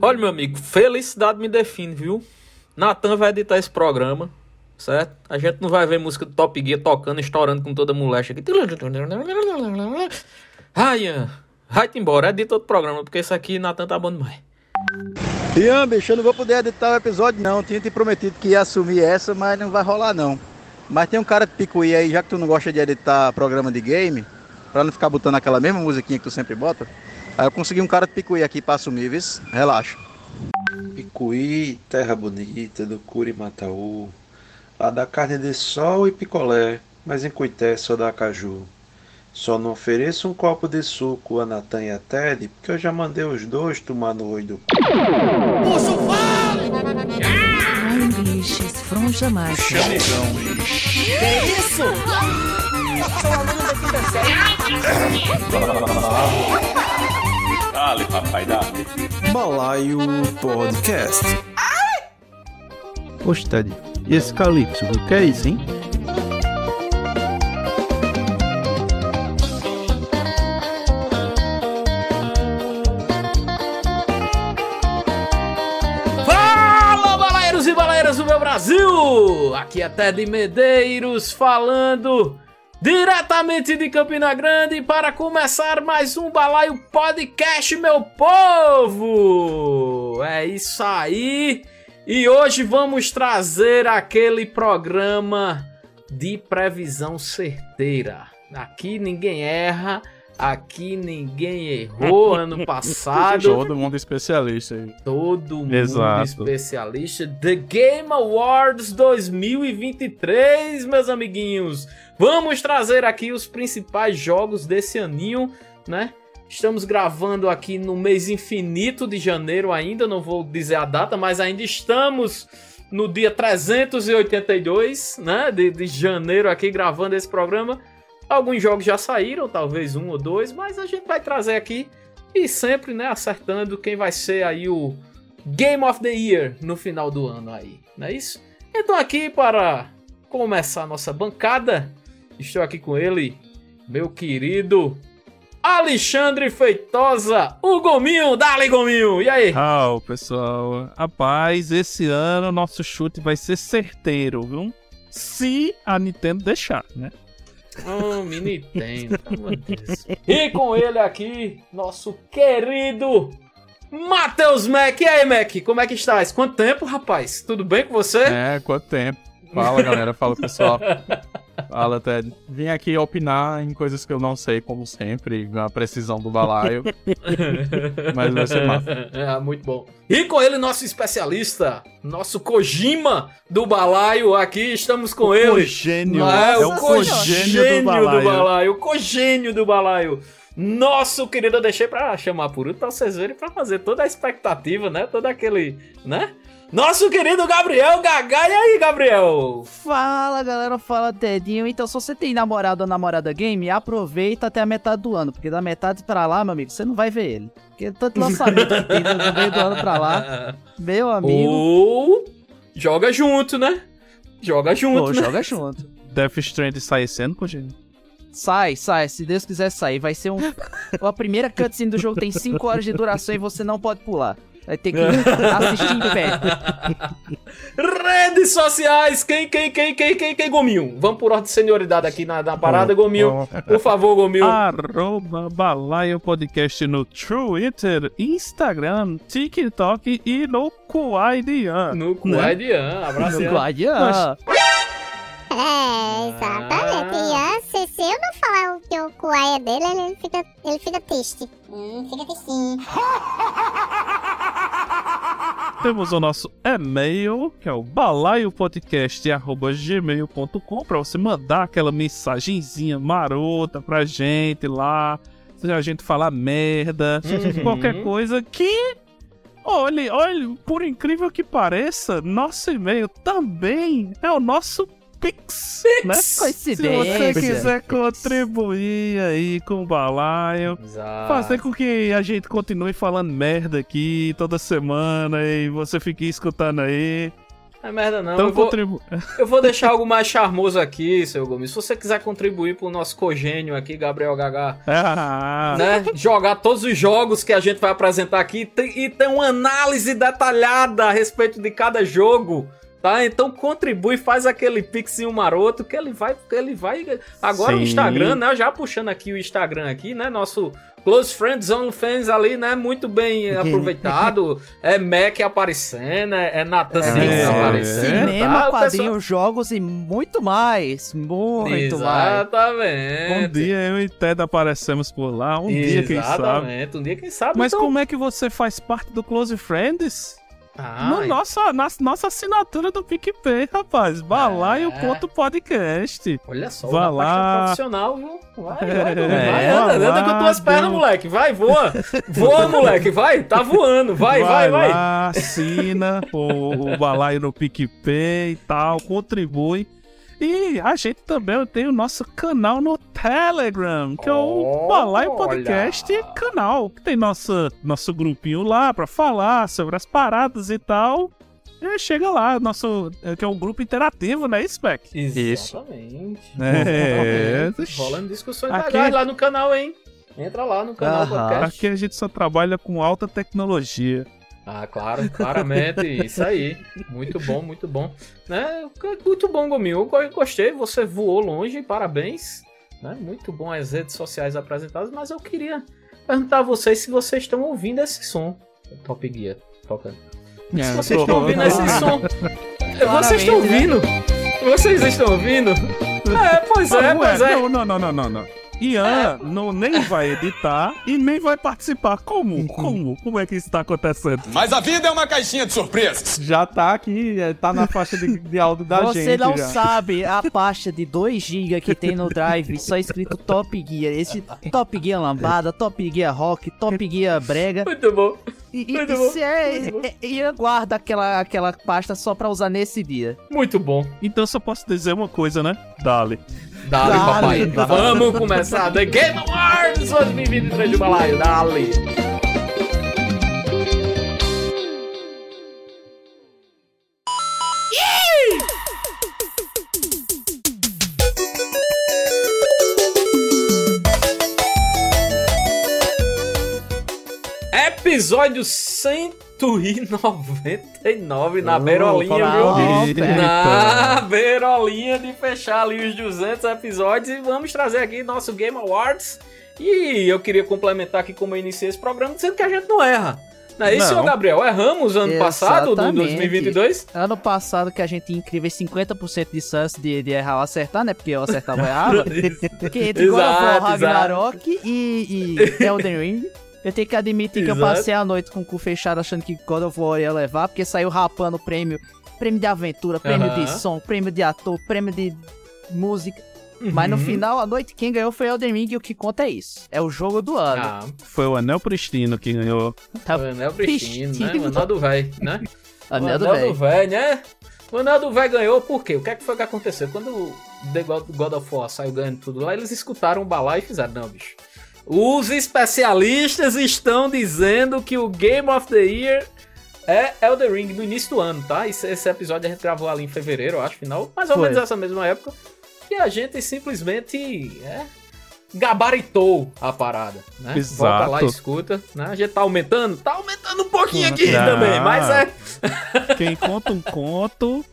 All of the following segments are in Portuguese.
Olha, meu amigo, felicidade me define, viu? Natan vai editar esse programa, certo? A gente não vai ver música do Top Gear tocando, estourando com toda molecha aqui. Ryan, vai-te embora, edita outro programa, porque esse aqui Natan tá bom demais. Ian, bicho, eu não vou poder editar o episódio não. Tinha te prometido que ia assumir essa, mas não vai rolar não. Mas tem um cara de picuí aí, já que tu não gosta de editar programa de game, pra não ficar botando aquela mesma musiquinha que tu sempre bota, aí eu consegui um cara de picuí aqui pra assumir, viu? Relaxa. Picuí, terra bonita, do Curimataú, lá da carne de sol e picolé, mas em Cuité só dá caju. Só não ofereço um copo de suco a Natan e a Ted, porque eu já mandei os dois tomar no olho do Ai, bicho, esse fronja mais. Dale, papai, dale. Balaio Podcast. Poxa, Ted, e esse Calypso, o que é isso, hein? Fala, balaeiros e balaeiras do meu Brasil! Aqui é Ted Medeiros falando diretamente de Campina Grande para começar mais um Balaio Podcast, meu povo! É isso aí! E hoje vamos trazer aquele programa de previsão certeira. Aqui ninguém erra, aqui ninguém errou ano passado. Todo mundo especialista aí. Todo mundo Exato. especialista. The Game Awards 2023, meus amiguinhos. Vamos trazer aqui os principais jogos desse aninho, né? Estamos gravando aqui no mês infinito de janeiro ainda, não vou dizer a data, mas ainda estamos no dia 382, né? De, de janeiro aqui gravando esse programa. Alguns jogos já saíram, talvez um ou dois, mas a gente vai trazer aqui e sempre, né, acertando quem vai ser aí o Game of the Year no final do ano aí, não é isso? Então aqui para começar a nossa bancada, estou aqui com ele, meu querido Alexandre Feitosa, o Gominho, dale Gominho, e aí? Ah, pessoal. Rapaz, esse ano nosso chute vai ser certeiro, viu? Se a Nintendo deixar, né? Oh, me Nintendo. E com ele aqui, nosso querido Matheus Mac. E aí, Mac, como é que estás? Quanto tempo, rapaz? Tudo bem com você? É, quanto tempo. Fala, galera. Fala, pessoal. Fala, Ted. Vim aqui opinar em coisas que eu não sei, como sempre, a precisão do balaio. Mas vai ser massa. É, muito bom. E com ele, nosso especialista, nosso Kojima do balaio. Aqui estamos com ele. Cogênio. Ah, é o cogênio cogênio do balaio. do balaio. O cogênio do balaio. Nosso querido, eu deixei pra chamar por último pra vocês verem pra fazer toda a expectativa, né? Todo aquele, né? Nosso querido Gabriel Gaga. E aí, Gabriel? Fala galera, fala Tedinho. Então, se você tem namorado ou namorada game, aproveita até a metade do ano, porque da metade pra lá, meu amigo, você não vai ver ele. Porque tanto lançamento que tem do meio do ano pra lá, meu amigo, Ou joga junto, né? Joga junto, pô, né? joga junto. Death Stranding sai esse ano, Cogênio? Sai, sai, se Deus quiser sair. Vai ser um. A primeira cutscene do jogo tem 5 horas de duração e você não pode pular. Vai ter que assistir em pé. Redes sociais, quem, quem, quem, quem, quem, quem, Gominho? Vamos por ordem de senioridade aqui na, na parada, Ó, Gominho. Por favor, Gominho. Arroba Balaio Podcast no Twitter, Instagram, TikTok e no Kuaidian. No Guardian, abraço. No Ian. Guardian. É, exatamente. E se, se eu não falar o que o Kuai é dele, ele fica, ele fica triste. Hum, fica tristinho. Temos o nosso e-mail, que é o balaiopodcast.gmail.com para você mandar aquela mensagenzinha marota pra gente lá. Se a gente falar merda, Uhum. qualquer coisa que. Olhe, olhe, por incrível que pareça, nosso e-mail também é o nosso Pix, né? Se você quiser contribuir aí com o balaio, Exato. fazer com que a gente continue falando merda aqui toda semana e você fique escutando aí. Não é merda não. Então eu, vou, contribu... eu vou deixar algo mais charmoso aqui, seu Gomes. Se você quiser contribuir pro nosso cogênio aqui, Gabriel Gagá, Ah, né? Jogar todos os jogos que a gente vai apresentar aqui e tem uma análise detalhada a respeito de cada jogo. Tá? Então contribui, faz aquele pixinho maroto que ele vai, que ele vai. Agora o Sim. Instagram, né? Já puxando aqui o Instagram aqui, né? Nosso Close Friends OnlyFans ali, né? Muito bem aproveitado. é Mac aparecendo, é é Nathan É, é, aparecendo. Cinema, tá? O quadrinhos, jogos e muito mais. Muito mais. Exatamente. um dia eu e Ted aparecemos por lá, um dia quem sabe. Exatamente. Um dia, quem sabe. Mas então... como é que você faz parte do Close Friends? Ah, no nossa, na nossa assinatura do PicPay, rapaz. Vá lá e o É. ponto podcast. Olha só, Vá lá. profissional, viu? Vai, vai, É, vai, anda, vai anda com tuas pernas, moleque. Vai, voa. Voa, moleque, vai. Tá voando. Vai, vai, vai. lá, assina o, o balaio no PicPay e tal, contribui. E a gente também tem o nosso canal no Telegram, que é o Balaio Podcast Olha. canal, que tem nossa, nosso grupinho lá pra falar sobre as paradas e tal. E chega lá, nosso, que é um grupo interativo, né, Spec? Exatamente. É. Exatamente. Rolando discussões Aqui- legais lá no canal, hein? Entra lá no canal Aham. podcast. Aqui a gente só trabalha com alta tecnologia. Ah, claro, claramente, isso aí. Muito bom, muito bom. Né? Muito bom, Gominho. Eu gostei, você voou longe, parabéns. Né? Muito bom as redes sociais apresentadas, mas eu queria perguntar a vocês se vocês estão ouvindo esse som. Top Gear, tocando. É, Se vocês estão ouvindo esse som. Vocês estão ouvindo? Vocês estão ouvindo? É, pois é, ué, pois é. Não, não, não, não, não. Ian não, nem vai editar e nem vai participar. Como? Como? Como é que isso tá acontecendo? Mas a vida é uma caixinha de surpresas. Já tá aqui, é, tá na faixa de, de áudio da Você gente. não já. sabe a pasta de 2GB que tem no Drive, só escrito Top Gear. Esse Top Gear lambada, Top Gear rock, Top Gear brega. Muito bom. E, e, Muito e bom, se é, é, Ian guarda aquela, aquela pasta só pra usar nesse dia. Muito bom. Então eu só posso dizer uma coisa, né? Dale. Dale, Dale, papai. dale. Vamos começar The Game Awards 2023 de balaio. Dale. Episódio 199 na beirolinha, viu? Eita. Na beirolinha de fechar ali os 200 episódios e vamos trazer aqui nosso Game Awards. E eu queria complementar aqui como eu iniciei esse programa dizendo que a gente não erra. Não é isso, Não. Gabriel? Erramos ano passado, do Exatamente. 2022? Ano passado que a gente tinha incríveis 50% de chance de, de errar ou acertar, né? Porque eu acertava ou errava. Porque entre God of War, Ragnarok e, e Elden Ring, eu tenho que admitir que eu Exato. passei a noite com o cu fechado achando que God of War ia levar, porque saiu rapando prêmio, prêmio de aventura, prêmio de Aham. som, prêmio de ator, prêmio de música. Mas no Uhum. final, a noite, quem ganhou foi Elden Ring e o que conta é isso. É o jogo do ano. Ah, Foi o Anel Pristino que ganhou. Tá o Anel Pristino, né? pristino. O Anel do Véi, né? Anel o Anel do Véi, né? O Anel do Véi ganhou por quê? O que, é que foi que aconteceu? Quando o The God, God of War saiu ganhando tudo lá, eles escutaram o balaio e fizeram, não, bicho. Os especialistas estão dizendo que o Game of the Year é Elden Ring no início do ano, tá? Esse, esse episódio a gente gravou ali em fevereiro, eu acho, final, mais ou Foi. menos essa mesma época. E a gente simplesmente é, gabaritou a parada, né? Exato. Volta lá e escuta, né? A gente tá aumentando? Tá aumentando um pouquinho aqui Tá. também, mas é... Quem conta um conto,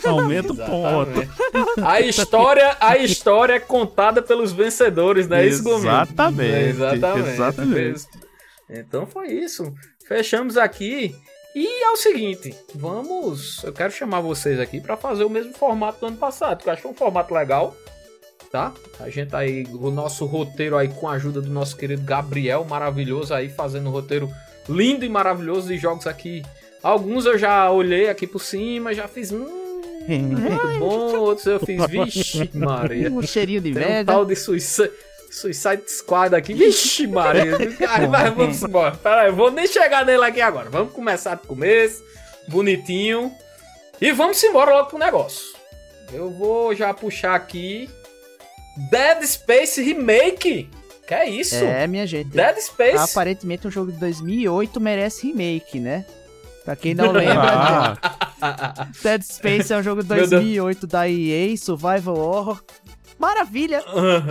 aumenta o ponto. A história, a história é contada pelos vencedores, é Gomes? Exatamente, Exatamente. exatamente. Então foi isso. Fechamos aqui. E é o seguinte, vamos. Eu quero chamar vocês aqui pra fazer o mesmo formato do ano passado, que eu acho um formato legal. Tá? A gente tá aí, o nosso roteiro aí com a ajuda do nosso querido Gabriel, maravilhoso aí, fazendo um roteiro lindo e maravilhoso de jogos aqui. Alguns eu já olhei aqui por cima, já fiz. Hum, muito bom. Outros eu fiz, vixe, Maria. Um cheirinho de Tem um merda. tal de Suicide, Suicide Squad aqui. Vixe, Maria. Ai, mas vamos embora. Pera aí, eu vou nem chegar nele aqui agora. Vamos começar do começo. Bonitinho. E vamos embora logo pro negócio. Eu vou já puxar aqui. Dead Space Remake. Que é isso? É, minha gente. Dead Space. Aparentemente um jogo de 2008 merece remake, né? Pra quem não lembra, Ah, Dead Space é um jogo de Meu Deus. 2008 da EA, Survival Horror. Maravilha,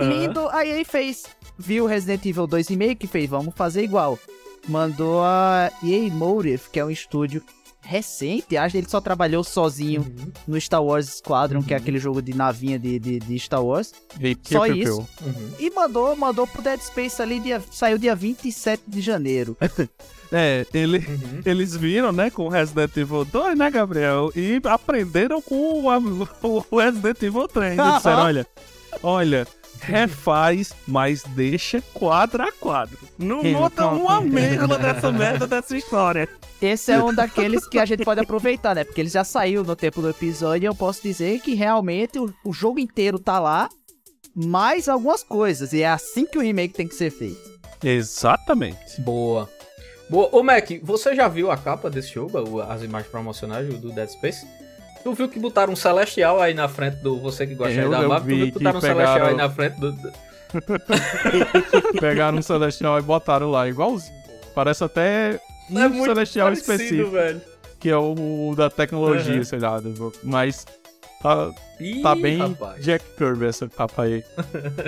lindo. A EA fez, viu Resident Evil 2 Remake, fez, vamos fazer igual. Mandou a EA Motive, que é um estúdio recente, acho que ele só trabalhou sozinho Uhum. no Star Wars Squadron, que é aquele jogo de navinha de, de, de Star Wars. E Só piu, piu, isso. piu. Uhum. E mandou, mandou pro Dead Space ali, dia, saiu dia 27 de janeiro. É, ele, Uhum. eles viram, né, com Resident Evil 2, né, Gabriel? E aprenderam com o, o Resident Evil 3. Eles disseram, olha, olha, refaz, mas deixa quadro a quadro. Não bota uma merda dessa merda dessa história. Esse é um daqueles que a gente pode aproveitar, né? Porque ele já saiu no tempo do episódio e eu posso dizer que realmente o, o jogo inteiro tá lá, mais algumas coisas. E é assim que o remake tem que ser feito. Exatamente. Boa. Boa. Ô, Mac, você já viu a capa desse jogo, as imagens promocionais do Dead Space? Tu viu que botaram um Celestial aí na frente do. Você que gosta aí Eu- da Marvel, tu vi viu que que botaram um Celestial aí na frente do. Pegaram um Celestial e botaram lá, igualzinho. Parece até um É muito Celestial parecido, específico, velho. que é o da tecnologia, Uhum. sei lá. Mas tá, Ih, tá bem rapaz. Jack Kirby essa capa aí.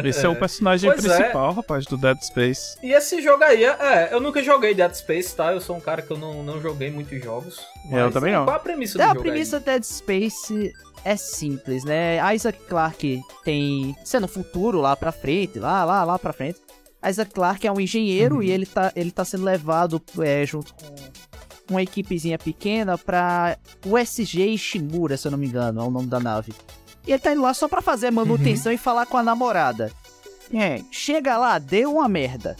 Esse é, o personagem Pois é. principal, rapaz, do Dead Space. E esse jogo aí, é, é, eu nunca joguei Dead Space, tá? Eu sou um cara que eu não, não joguei muitos jogos. É, eu mas também não. Qual a premissa do É, a jogo premissa Dead Space é simples, né? Isaac Clarke tem. É no futuro, lá pra frente, lá, lá, lá pra frente. Isaac Clarke é um engenheiro e ele tá, ele tá sendo levado é, junto com uma equipezinha pequena pra USG Ishimura, se eu não me engano, é o nome da nave. E ele tá indo lá só pra fazer manutenção e falar com a namorada. É, chega lá, deu uma merda.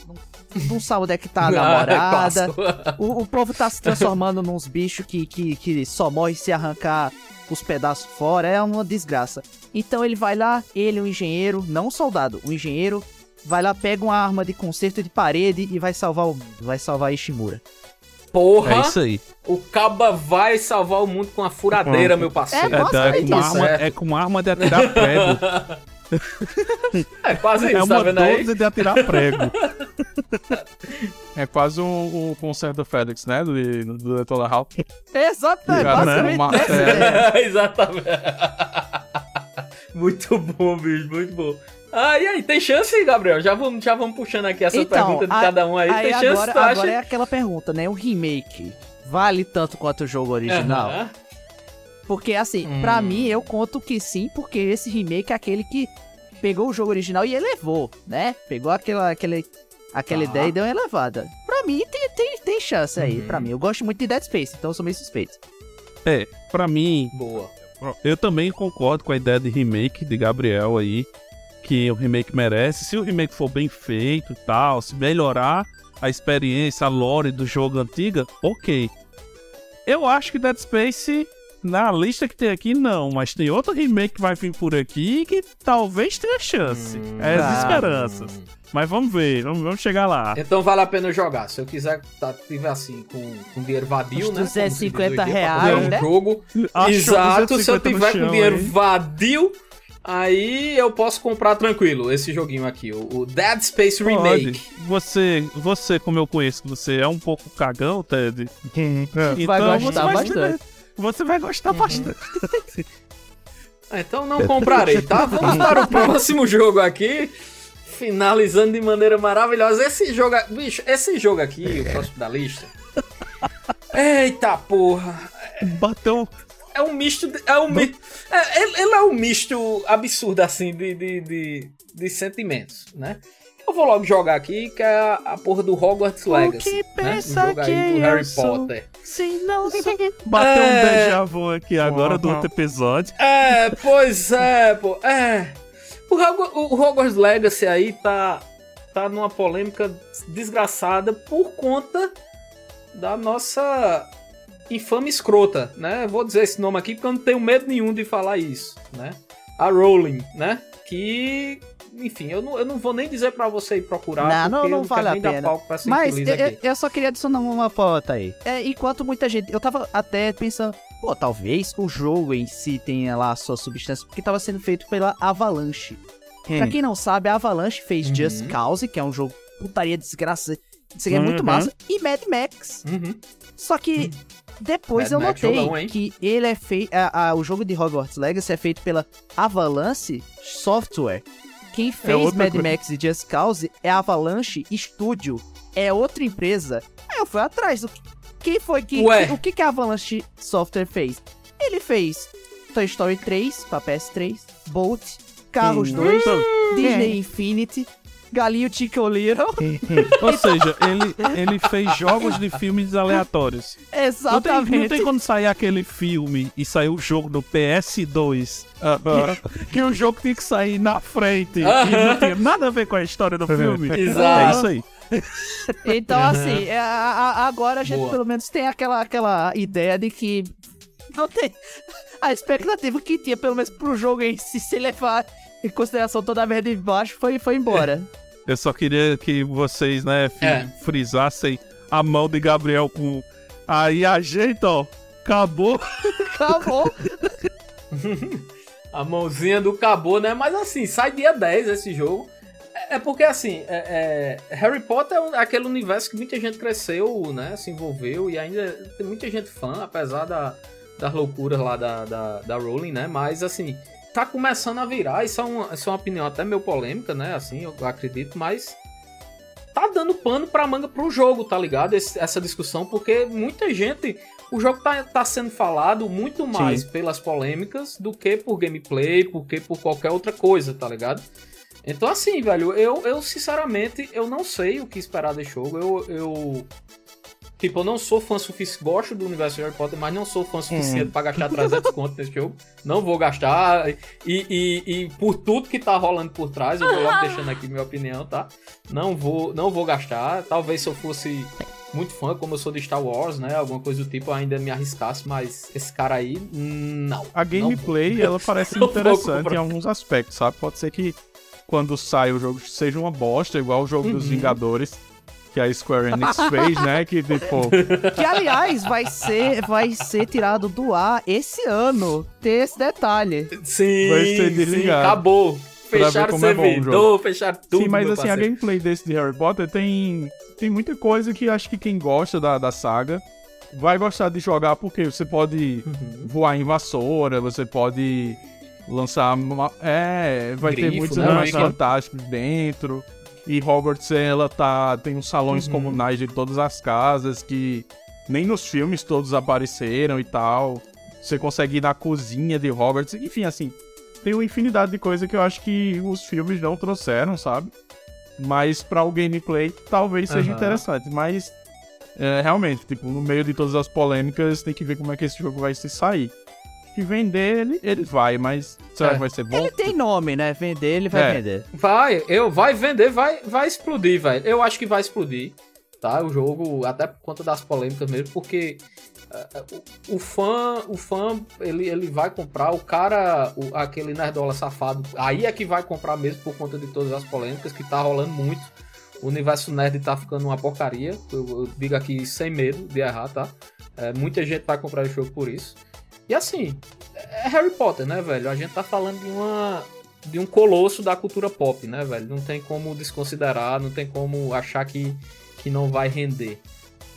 Não, sabe onde é que tá a Ah, namorada. clássico. O, o povo tá se transformando nos bichos que, que, que só morre se arrancar os pedaços fora. É uma desgraça. Então ele vai lá, ele, o engenheiro, não o soldado, o engenheiro, vai lá, pega uma arma de conserto de parede e vai salvar o. Vai salvar Ishimura. Porra, É isso aí. o Caba vai salvar o mundo com a furadeira, meu parceiro. É, É, Nossa, é é com uma isso, arma, é. é com arma de atirar prego. É quase É isso, tá uma vendo aí? 12 de atirar prego. é quase um, um concerto do Félix, né? Do, do Detona Hall. É Cara, né? Uma- é. Exatamente. muito bom, bicho, muito bom. Ah, e aí, tem chance, Gabriel? Já vamos, já vamos puxando aqui essa pergunta de a- cada um aí. aí tem chance, agora, tu acha? agora é aquela pergunta, né? O remake vale tanto quanto o jogo original? Aham. Porque, assim, Hum. pra mim, eu conto que sim, porque esse remake é aquele que pegou o jogo original e elevou, né? Pegou aquela, aquele, aquela Tá. ideia e deu uma elevada. Pra mim, tem, tem, tem chance aí. Uhum. Pra mim, eu gosto muito de Dead Space, então eu sou meio suspeito. É, pra mim, Boa. eu também concordo com a ideia de remake de Gabriel aí. Que o remake merece. Se o remake for bem feito e tal, se melhorar a experiência, a lore do jogo antiga, ok. Eu acho que Dead Space, na lista que tem aqui, não. Mas tem outro remake que vai vir por aqui que talvez tenha chance. Hum, é as tá. esperanças. Mas vamos ver, vamos, vamos chegar lá. Então vale a pena jogar. Se eu quiser tá, tiver assim, com, com dinheiro vadio, né? como se diz 250 hoje em dia, pra reais, fazer um né? jogo. Achou Exato, se eu 250 no tiver com dinheiro aí. vadio, aí eu posso comprar tranquilo esse joguinho aqui, o, Dead Space Remake. Pode. Você, você, como eu conheço, você é um pouco cagão, Ted. Então Vai você gostar vai- bastante. Você vai gostar bastante. Ah, Então não comprarei, tá? Vamos para o próximo jogo aqui. Finalizando de maneira maravilhosa. Esse jogo, bicho, esse jogo aqui, o próximo da lista. Eita porra. Bateu. É um misto. de- É um mi... é, ele, ele é um misto absurdo, assim, de, de, de, de sentimentos, né? Eu vou logo jogar aqui, que é a, a porra do Hogwarts Legacy. que né? pensa um jogo aí que do Harry sou? Potter. Se não Bateu É. um déjà vu aqui agora do outro episódio. É, pois é, pô. É. O, Hogwarts- o Hogwarts Legacy aí tá, tá numa polêmica desgraçada por conta da nossa infame escrota, né? Vou dizer esse nome aqui porque eu não tenho medo nenhum de falar isso, né? A Rowling, né? Que, enfim, eu não, eu não vou nem dizer pra você ir procurar. Não, não- não vale a pena. Mas eu, eu- eu só queria adicionar uma pauta aí. É, enquanto muita gente. Eu tava até pensando, pô, talvez o jogo em si tenha lá a sua substância, porque tava sendo feito pela Avalanche. Pra quem não sabe, a Avalanche fez Uhum. Just Cause, que é um jogo putaria desgraça Isso aqui é muito Uhum. massa. E Mad Max. Uhum. Só que depois Mad eu Max notei hein? que ele é feito. O jogo de Hogwarts Legacy é feito pela Avalanche Software. Quem fez outra Mad coisa. Max e Just Cause é a Avalanche Studio. É outra empresa. Aí eu fui atrás do que. Quem foi que. Ué. o que, que a Avalanche Software fez? Ele fez Toy Story 3 pra PS3, Bolt, Carros 2, Disney Infinity, Galinho Chico Little. Ou seja, ele, ele fez jogos de filmes aleatórios. Não tem, Exatamente. não tem quando sair aquele filme e sair o jogo do PS2. que, que o jogo tinha que sair na frente. E não tinha nada a ver com a história do filme. Exato. É isso aí. Então, assim, é, a- a- agora a gente Boa. pelo menos tem aquela, aquela ideia de que não tem. A expectativa que tinha, pelo menos pro jogo em si, se levar em consideração toda a merda de baixo, foi, foi embora. Eu só queria que vocês, né, É. frisassem a mão de Gabriel com. Aí a gente, ó, acabou. Acabou. A mãozinha do Cabo, né? Mas assim, sai dia 10 esse jogo. É, é porque assim, é- é, Harry Potter é aquele universo que muita gente cresceu, né? Se envolveu e ainda tem muita gente fã, apesar da, das loucuras lá da, da, da Rowling, né? Mas assim, tá começando a virar. Isso é uma, isso é uma opinião até meio polêmica, né? Assim, eu acredito, mas tá dando pano pra manga pro jogo, tá ligado? Esse- essa discussão, porque muita gente. O jogo tá, tá sendo falado muito mais pelas polêmicas do que por gameplay, do que por qualquer outra coisa, tá ligado? Então, assim, velho, eu, eu sinceramente, eu não sei o que esperar desse jogo. Eu, eu tipo, eu não sou fã suficiente, gosto do universo de Harry Potter, mas não sou fã suficiente pra gastar 300 conto nesse jogo. Não vou gastar. E, e, e por tudo que tá rolando por trás, eu vou logo deixando aqui minha opinião, tá? Não vou, não vou gastar. Talvez se eu fosse muito fã, como eu sou de Star Wars, né? Alguma coisa do tipo, ainda me arriscasse, mas esse cara aí, não. A gameplay, ela parece interessante em alguns aspectos, sabe? Pode ser que quando sai o jogo seja uma bosta, igual o jogo dos Uhum. Vingadores, que a Square Enix fez, né? Que tipo. Que, aliás, vai ser, vai ser tirado do ar esse ano. Ter esse detalhe. Sim, Vai ser sim, desligado. acabou. Pra ver Fecharam o como é bom o servidor, fecharam tudo. Sim, mas assim, a parceiro. gameplay desse de Harry Potter tem, tem muita coisa que acho que quem gosta da, da saga vai gostar de jogar, porque você pode Uhum. voar em vassoura, você pode lançar. uma- é, vai ter Grifo, muitos né? fantásticos dentro. E Hogwarts, ela tá. Tem uns salões Uhum. comunais de todas as casas que nem nos filmes todos apareceram e tal. Você consegue ir na cozinha de Hogwarts. Enfim, assim, tem uma infinidade de coisa que eu acho que os filmes não trouxeram, sabe? Mas pra o gameplay talvez seja Aham. interessante. Mas é, realmente, tipo, no meio de todas as polêmicas, tem que ver como é que esse jogo vai se sair. E vender ele, ele vai, mas será É. que vai ser bom? Ele tem nome, né? Vender, ele vai É. vender. Vai, eu, vai vender, vai, vai explodir, velho. Eu acho que vai explodir, tá? O jogo, até por conta das polêmicas mesmo, porque eh, o, o fã, o fã, ele, ele vai comprar, o cara, o- aquele nerdola safado, aí é que vai comprar mesmo por conta de todas as polêmicas, que tá rolando muito. O universo nerd tá ficando uma porcaria, eu, eu digo aqui sem medo de errar, tá? Eh, muita gente vai comprar o jogo por isso. E assim, é Harry Potter, né, velho? A gente tá falando de uma de um colosso da cultura pop, né, velho? Não tem como desconsiderar, não tem como achar que, que não vai render,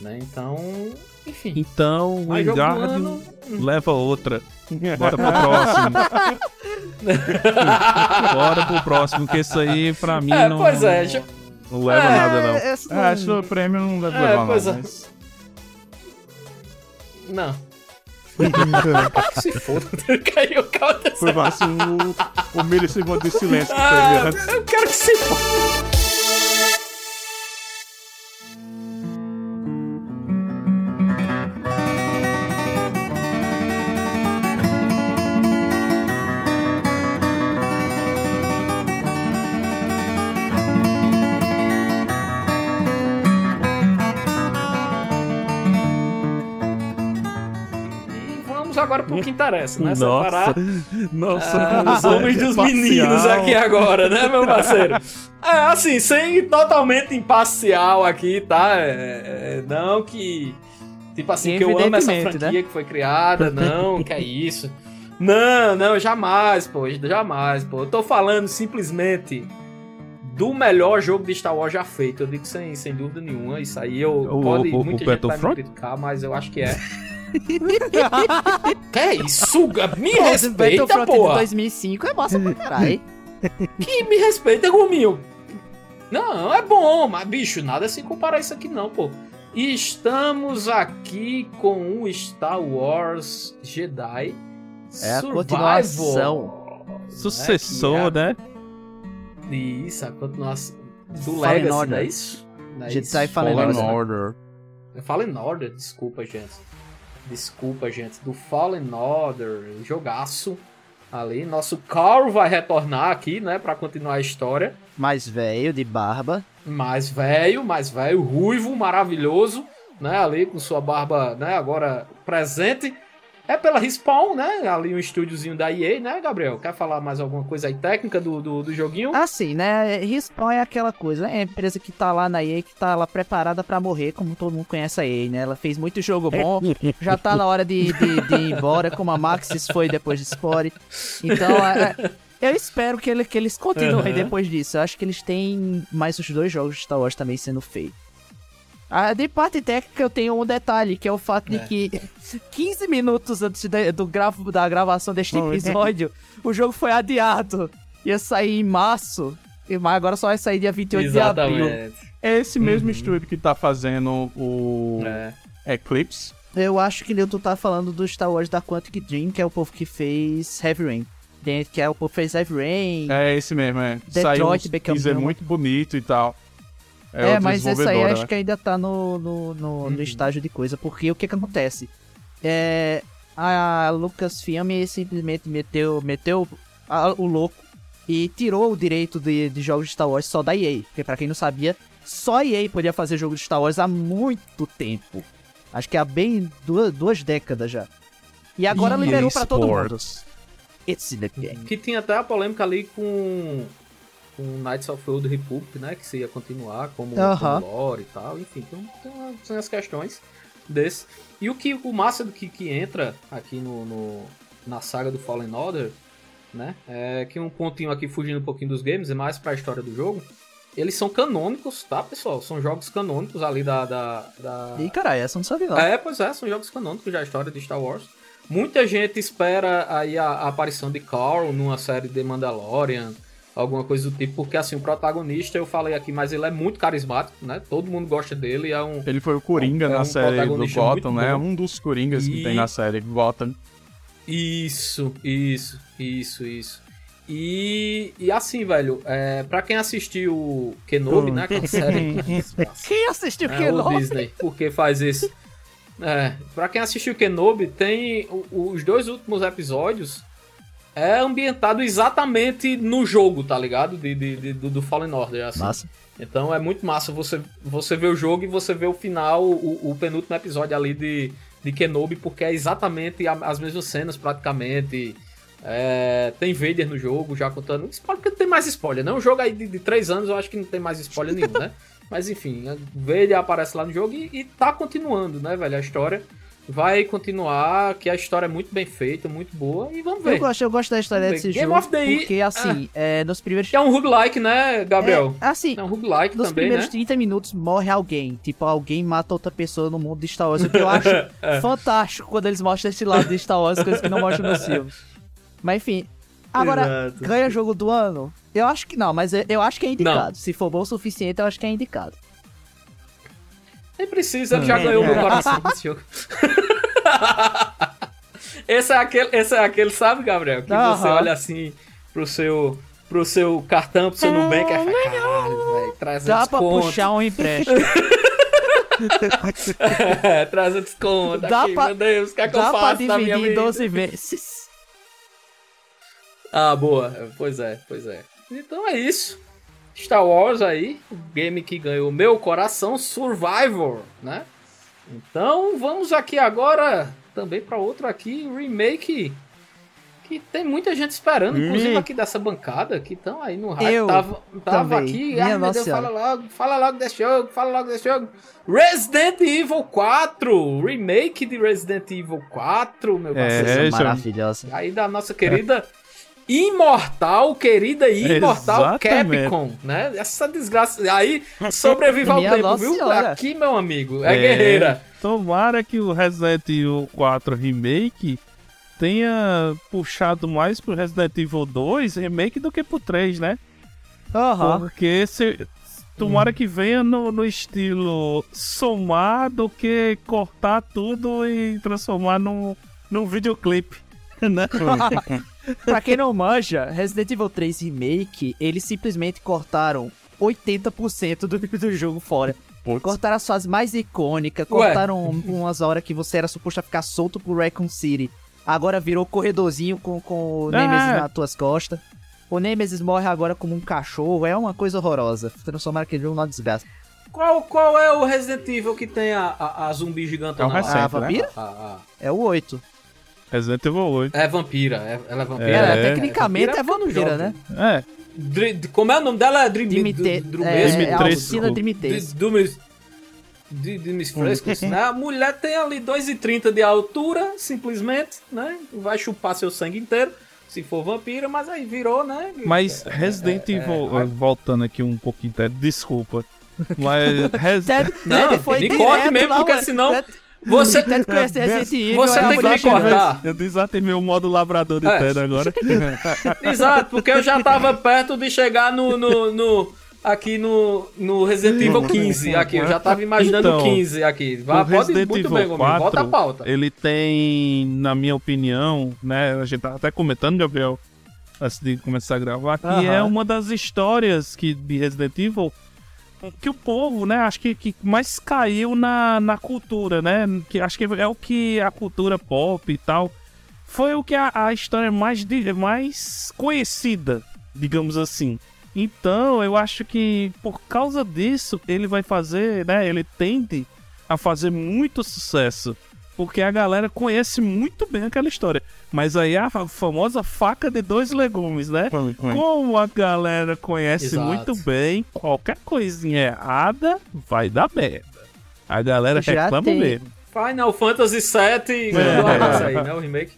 né? Então, enfim. Então, o Mais jogo do Wingardium ano. leva outra. Bora pro próximo. Bora pro próximo, que isso aí pra mim É, não, pois é, já- não leva É, nada, não. esse É, acho que o prêmio não deve É, levar, pois não. é. Mas... Não. Se foda, caiu o caldo. Foi mais o, o milissegundo de silêncio que Ah, eu quero que se foda. Agora pro que interessa, né? Separar nossa, Ah, os homens dos parcial. meninos aqui agora, né, meu parceiro? É, assim, sem totalmente imparcial aqui, tá? É, é, não que. Tipo assim, que eu amo essa Evidentemente, franquia que foi criada, não, que é isso. Não, não, jamais, pô, jamais, pô. Eu tô falando simplesmente do melhor jogo de Star Wars já feito. Eu digo sem, sem dúvida nenhuma. Isso aí eu O- pode o- o muita gente vai me criticar, mas eu acho que é. que é isso? Me Pô, respeita, porra! 2005 é massa pra caralho. Que me respeita, Gominho. Não, é bom, mas bicho, nada se compara a isso aqui não, pô. E Estamos aqui com o Star Wars Jedi. É a Survival, continuação. Sucessor, né? né? que é- Isso, a continuação do Fallen Legacy, Order. não é isso? Não é Jedi isso? Fallen Fallen Order. Order. Fallen Order, desculpa, gente. Desculpa, gente. Do Fallen Order, jogaço. Ali, nosso Carl vai retornar aqui, né, Pra continuar a história. Mais velho, de barba. mais velho, mais velho, ruivo, maravilhoso, né? Ali com sua barba, né? Agora presente. É pela Respawn, né? Ali um estúdiozinho da EA, né, Gabriel? Quer falar mais alguma coisa aí técnica do, do, do joguinho? Assim, né? Respawn é aquela coisa, né? É a empresa que tá lá na EA, que tá lá preparada pra morrer, como todo mundo conhece a EA, né? Ela fez muito jogo bom, já tá na hora de, de, de ir embora, como a Maxis foi depois de Spore. Então, é, é, eu espero que, ele, que eles continuem Uhum. depois disso. Eu acho que eles têm mais os dois jogos de Star Wars também sendo feitos. Ah, de parte técnica eu tenho um detalhe, que é o fato de É. que 15 minutos antes de- do gravo, da gravação deste Oi. episódio, o jogo foi adiado. Ia sair em março, e- mas agora só vai sair dia 28 de abril. É esse mesmo Uhum. estúdio que tá fazendo o É. Eclipse. Eu acho que tu tá falando do Star Wars da Quantic Dream, que é o povo que fez Heavy Rain. Que é o povo que fez Heavy Rain. É esse mesmo, é. Detroit Saiu um teaser muito bonito e tal. É, outra mas esse aí acho né? que ainda tá no, no, no, no Uhum. estágio de coisa, porque o que que acontece? É, a Lucasfilm simplesmente meteu, meteu a- o louco e tirou o direito de, de jogos de Star Wars só da EA. Porque pra quem não sabia, só a EA podia fazer jogo de Star Wars há muito tempo. Acho que há bem duas, duas décadas já. E agora EA liberou pra todo mundo. It's in the game. Que tinha até a polêmica ali com, com Knights of the Old Republic, né? Que se ia continuar como, Aham. como lore e tal. Enfim, tem, tem, tem as questões desse. E o que o massa do que, que entra aqui no, no- na saga do Fallen Order, né? É que um pontinho aqui fugindo um pouquinho dos games, é mais pra história do jogo. Eles são canônicos, tá, pessoal? São jogos canônicos ali da. da, da... Ih, caralho, essa não sabia não. É, pois é, são jogos canônicos da história de Star Wars. Muita gente espera aí a, a aparição de Carl numa série de Mandalorian, alguma coisa do tipo, porque assim, o protagonista, eu falei aqui, mas ele é muito carismático, né? Todo mundo gosta dele, é um... Ele foi o Coringa É um na série do Gotham, né? bom. Um dos Coringas que E- tem na série Gotham. Isso, isso, isso, isso. E, e assim, velho, é, pra quem assistiu Kenobi, né? Aquela série... Quem assistiu É, que o? Disney, por que faz isso? É, pra quem assistiu Kenobi, tem os dois últimos episódios é ambientado exatamente no jogo, tá ligado? De, de- de- do, Fallen Order, assim. Massa. Então é muito massa você, você ver o jogo e você ver o final, o, o penúltimo episódio ali de, de Kenobi, porque é exatamente a- as mesmas cenas praticamente. É, tem Vader no jogo, já contando. Spoiler, porque não tem mais spoiler, né? Um jogo aí de, de 3 anos eu acho que não tem mais spoiler nenhum, né? Mas enfim, Vader aparece lá no jogo e, e tá continuando, né, velho? A história vai continuar, que a história é muito bem feita, muito boa, e vamos ver. Eu gosto, eu gosto da história Vamos ver. desse Game jogo, of the porque assim, é, nos primeiros... É um roguelike, né, Gabriel? É, assim, É, um roguelike nos também, primeiros né? 30 minutos morre alguém. Tipo, alguém mata outra pessoa no mundo de Star Wars. O que eu acho É. fantástico quando eles mostram esse lado de Star Wars, coisas que não mostram nos filmes. Mas enfim. Agora, Exato. ganha jogo do ano? Eu acho que não, mas eu, eu acho que é indicado. Não. Se for bom o suficiente, eu acho que é indicado. Nem precisa, ele já ganhou meu coração esse jogo. esse, é aquele, esse é aquele, sabe, Gabriel? Que você Aham. olha assim pro seu, pro seu cartão, pro seu Nubank, aí fala, caralho, velho, 300 Dá pra conto. puxar um empréstimo. É, 300 conto Dá aqui, pra- meu Deus, o que é que eu Dá pra faço dividir em vida? 12 vezes. Ah, boa. Pois é, pois é. Então é isso. Star Wars aí, o game que ganhou meu coração, Survivor, né? Então vamos aqui agora também para outro aqui, remake que tem muita gente esperando, inclusive aqui dessa bancada que estão aí no hype. Eu tava tava aqui, Minha ai meu Deus, fala logo, fala logo desse jogo, fala logo desse jogo. Resident Evil 4, remake de Resident Evil 4, meu É, parceiro. Essa é maravilhosa. Aí da nossa querida imortal, querida e imortal Exatamente. Capcom, né? Essa desgraça. Aí sobrevive ao tempo, viu? Senhora. Aqui, meu amigo, é, guerreira. Tomara que o Resident Evil 4 Remake tenha puxado mais pro Resident Evil 2 Remake do que pro 3, né? Aham. Porque se, tomara que venha no, no estilo somar do que cortar tudo e transformar num, num videoclipe, né? pra quem não manja, Resident Evil 3 Remake, eles simplesmente cortaram 80% do, do jogo fora. Cortaram as fases mais icônicas, cortaram umas horas que você era suposto a ficar solto pro Raccoon City. Agora virou corredorzinho com, com o Nemesis É. nas tuas costas. O Nemesis morre agora como um cachorro, é uma coisa horrorosa. Transformaram aquele jogo numa desgraça. Qual, qual é o Resident Evil que tem a, a, a zumbi gigante É o lá? recente, A né? A- a- É o 8. Resident Evil 8. é vampira, é- ela é vampira. É, é, tecnicamente é eu não vampira, né? É, Dri- como é o nome dela? É Dream Dimite... É, Drumesco. é a Dimitrescu. oficina Dimitrescu. Dumes Dimes Frescos, né? A mulher tem ali 2,30 de altura, simplesmente, né? Vai chupar seu sangue inteiro, se for vampira, mas aí virou, né? mas É, Resident é, Evil, é, eh, voltando aqui um pouquinho, Ted, desculpa. Mas Res- Ted, Não, me corte mesmo, lá, porque senão Ted- você- Ted conhece Resident Evil, você é tem que me cortar. Eu desativei o modo labrador de É. Ted agora. Exato, porque eu já tava perto de chegar no. no, no- aqui no, no Resident Evil 15. Aqui, eu já tava imaginando Então, 15 aqui. Vá, pode Resident muito Evil bem, meu amigo. Volta a 4, pauta. ele tem, na minha opinião, né, a gente tava até comentando, Gabriel, antes de começar a gravar, que Aham. é uma das histórias que, de Resident Evil que o povo, né, acho que, que mais caiu na, na cultura, né, que acho que é o que a cultura pop e tal, foi o que a, a história mais, mais conhecida, digamos assim. Então, eu acho que por causa disso, ele vai fazer, né? Ele tende a fazer muito sucesso. Porque a galera conhece muito bem aquela história. Mas aí a fa- famosa faca de dois legumes, né? Como a galera conhece Exato. muito bem, qualquer coisinha errada vai dar merda. A galera Já reclama tem. mesmo. Final Fantasy VII. É. Isso aí, né? O remake.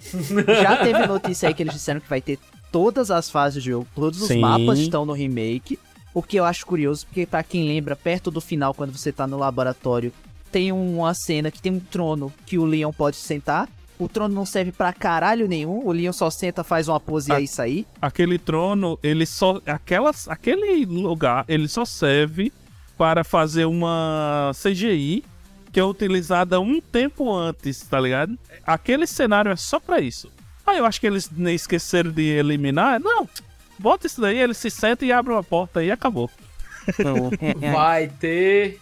Já teve notícia aí que eles disseram que vai ter todas as fases do jogo, todos os Sim. mapas estão no remake. O que eu acho curioso, porque pra quem lembra, perto do final, quando você tá no laboratório, tem uma cena que tem um trono que o Leon pode sentar. O trono não serve pra caralho nenhum, o Leon só senta, faz uma pose e Ah. é isso aí. aquele trono, ele só. Aquelas, aquele lugar, ele só serve para fazer uma CGI que é utilizada um tempo antes, tá ligado? Aquele cenário é só pra isso. Aí eu acho que eles nem esqueceram de eliminar. Não, bota isso daí, ele se senta e abre uma porta e acabou. Vai ter.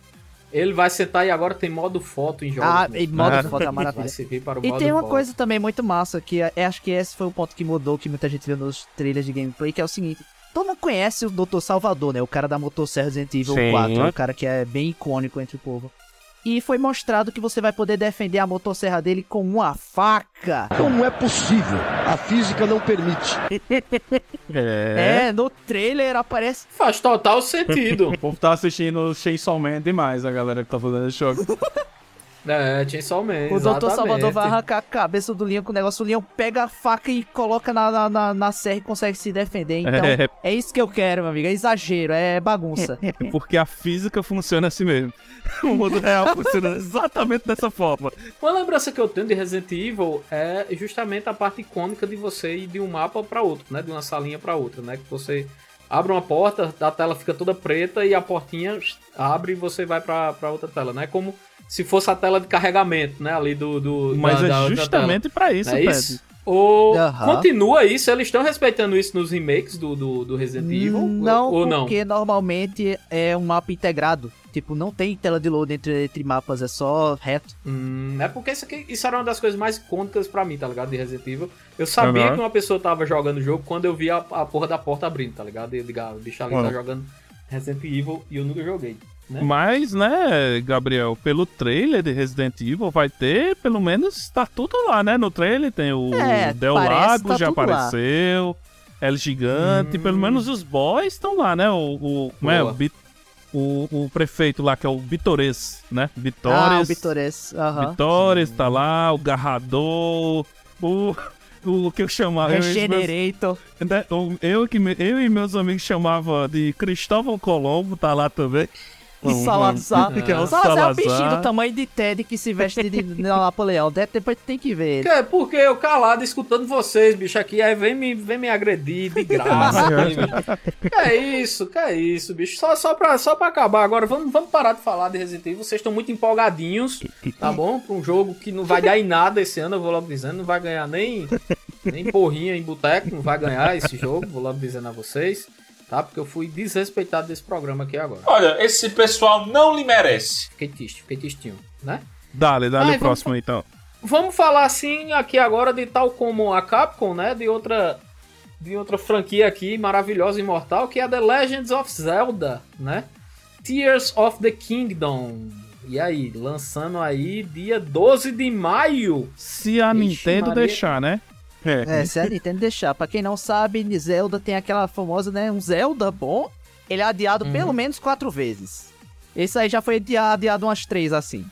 Ele vai sentar e agora tem modo foto em jogos. Ah, né? e modo Ah. foda Vai maravilha. servir para o E modo tem uma foto. coisa também muito massa, que é, acho que esse foi o ponto que mudou, que muita gente viu nos trailers de gameplay, que é o seguinte. Todo mundo conhece o Dr. Salvador, né? O cara da motosserra Resident Evil Sim. 4. O cara que é bem icônico entre o povo. E foi mostrado que você vai poder defender a motosserra dele com uma faca. Como é possível? A física não permite. É. É, no trailer aparece. Faz total sentido. O povo tá assistindo Chainsaw Man demais, a galera que tá fazendo esse jogo. é, Chainsaw Man. O Dr. exatamente. Salvador vai arrancar a cabeça do Leon com o negócio. O Leon pega a faca e coloca na, na, na, na serra e consegue se defender. Então, É. é isso que eu quero, meu amigo. É exagero, é bagunça. É porque a física funciona assim mesmo. O mundo real funciona exatamente dessa forma. Uma lembrança que eu tenho de Resident Evil é justamente a parte icônica de você ir de um mapa para outro, né? De uma salinha para outra, né? Que você abre uma porta, a tela fica toda preta e a portinha abre e você vai para outra tela, né? Como se fosse a tela de carregamento, né? Ali do. do Mas da- é da justamente pra isso, é isso? Ou continua isso? Eles estão respeitando isso nos remakes do, do, do Resident Evil? Não, ou não? porque normalmente é um mapa integrado. Tipo, não tem tela de load entre, entre mapas, é só reto. Hum, é porque isso, aqui, isso era uma das coisas mais icônicas pra mim, tá ligado? De Resident Evil. Eu sabia Aham. que uma pessoa tava jogando o jogo quando eu via a, a porra da porta abrindo, tá ligado? Eu digo, ah, o bicho ali tá jogando Resident Evil e eu nunca joguei. Né? Mas, né, Gabriel, pelo trailer de Resident Evil vai ter, pelo menos, tá tudo lá, né? No trailer tem o É, Del Lago, tá já tudo lá. apareceu, El Gigante, Hum. pelo menos os boys estão lá, né? O, o, como é? O, Bit- o, o prefeito lá, que é o Bitores, né? Ah, o Bitores. Bitores. Aham. Vitores tá lá, o Garrador, o... o que eu chamava. eu- Regenerator. né, o- Eu, que me- eu e meus amigos chamavam de Cristóvão Colombo, tá lá também. E Salazar. Que é o Salazar é um bichinho Salazar. do tamanho de Ted que se veste de, de Napoleão. De- Depois tem que ver ele. Que é porque eu calado escutando vocês, bicho, aqui, aí vem me, vem me agredir de graça. né, bicho? que é isso, que é isso, bicho. Só, só, pra, só pra acabar agora, vamos, vamos parar de falar de Resident Evil. Vocês estão muito empolgadinhos, tá bom? Pra um jogo que não vai dar em nada esse ano, eu vou logo dizendo. Não vai ganhar nem, nem porrinha em boteco, não vai ganhar esse jogo, vou logo dizendo a vocês. Tá? Porque eu fui desrespeitado desse programa aqui agora. Olha, esse pessoal não lhe merece. Fiquei triste, fiquei tristinho, né? Dale, dale Ai, o próximo então. Vamos falar assim aqui agora de tal como a Capcom, né? De outra de outra franquia aqui maravilhosa e imortal, que é a The Legends of Zelda, né? Tears of the Kingdom. E aí, lançando aí dia 12 de maio. Se a Ixi, Nintendo Maria. deixar, né? É, se a Nintendo deixar. Pra quem não sabe, Zelda tem aquela famosa, né? Um Zelda bom. Ele é adiado Uhum. pelo menos quatro vezes. Esse aí já foi adia- adiado umas três, assim.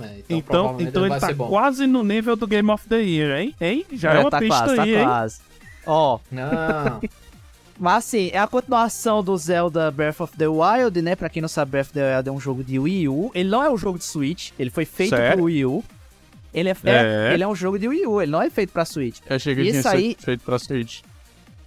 É, Então, provavelmente então ele tá quase no nível do Game of the Year, hein? Hein? Já é, uma tá pista quase, aí, tá hein? quase. Ó, Não. mas assim, é a continuação do Zelda Breath of the Wild, né? Pra quem não sabe, Breath of the Wild é um jogo de Wii U. Ele não é um jogo de Switch, ele foi feito Sério? pro Wii U. Ele é, É. é, ele é um jogo de Wii U, ele não é feito pra Switch. Eu achei que tinha aí- feito pra Switch.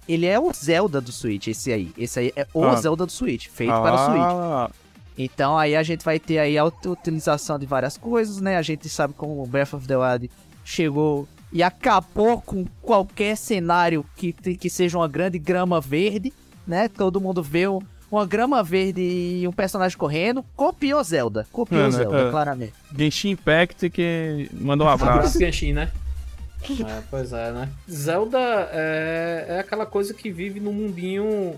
Ele é o Zelda do Switch, esse aí. Esse aí é o Ah. Zelda do Switch, feito para o Switch. Ah, Então aí a gente vai ter aí a ut- utilização de várias coisas, né? A gente sabe como o Breath of the Wild chegou e acabou com qualquer cenário que, que seja uma grande grama verde, né? Todo mundo vê um- uma grama verde e um personagem correndo. Copiou Zelda. Copiou Mano, Zelda, é. claramente. Genshin Impact que mandou um Abraço. Genshin, né? É, pois é, né? Zelda é, é aquela coisa que vive num mundinho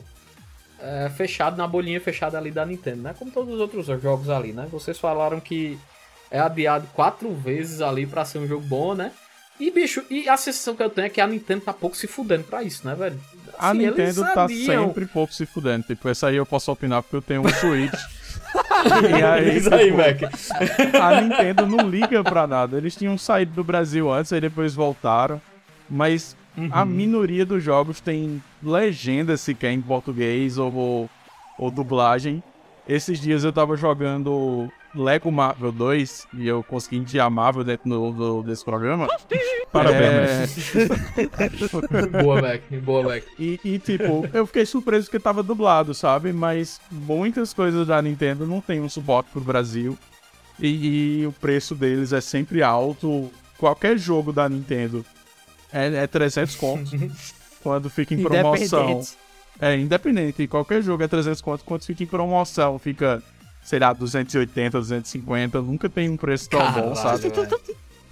é, fechado, na bolinha fechada ali da Nintendo, né? Como todos os outros jogos ali, né? Vocês falaram que é adiado quatro vezes ali pra ser um jogo bom, né? E, bicho, e a sensação que eu tenho é que a Nintendo tá pouco se fudendo pra isso, né, velho? A Assim, eles Nintendo tá sempre pouco se fudendo. Tipo, essa aí eu posso opinar porque eu tenho um Switch. e aí, Diz aí, tipo, Mac. a Nintendo não liga pra nada. Eles tinham saído do Brasil antes, aí depois voltaram. Mas a minoria dos jogos tem legenda sequer em português ou, ou, ou dublagem. Esses dias eu tava jogando Lego Marvel 2 e eu consegui enviar Marvel dentro do, do- desse programa. Parabéns. boa, Mac. Boa, Mac. E, e, tipo, eu fiquei surpreso porque tava dublado, sabe? Mas muitas coisas da Nintendo não tem um suporte pro Brasil. E, e o preço deles é sempre alto. Qualquer jogo da Nintendo é, é 300 contos quando fica em promoção. Independente. É, independente. Qualquer jogo é 300 contos quando fica em promoção. Fica, sei lá, 280, 250. Nunca tem um preço tão bom, sabe? velho.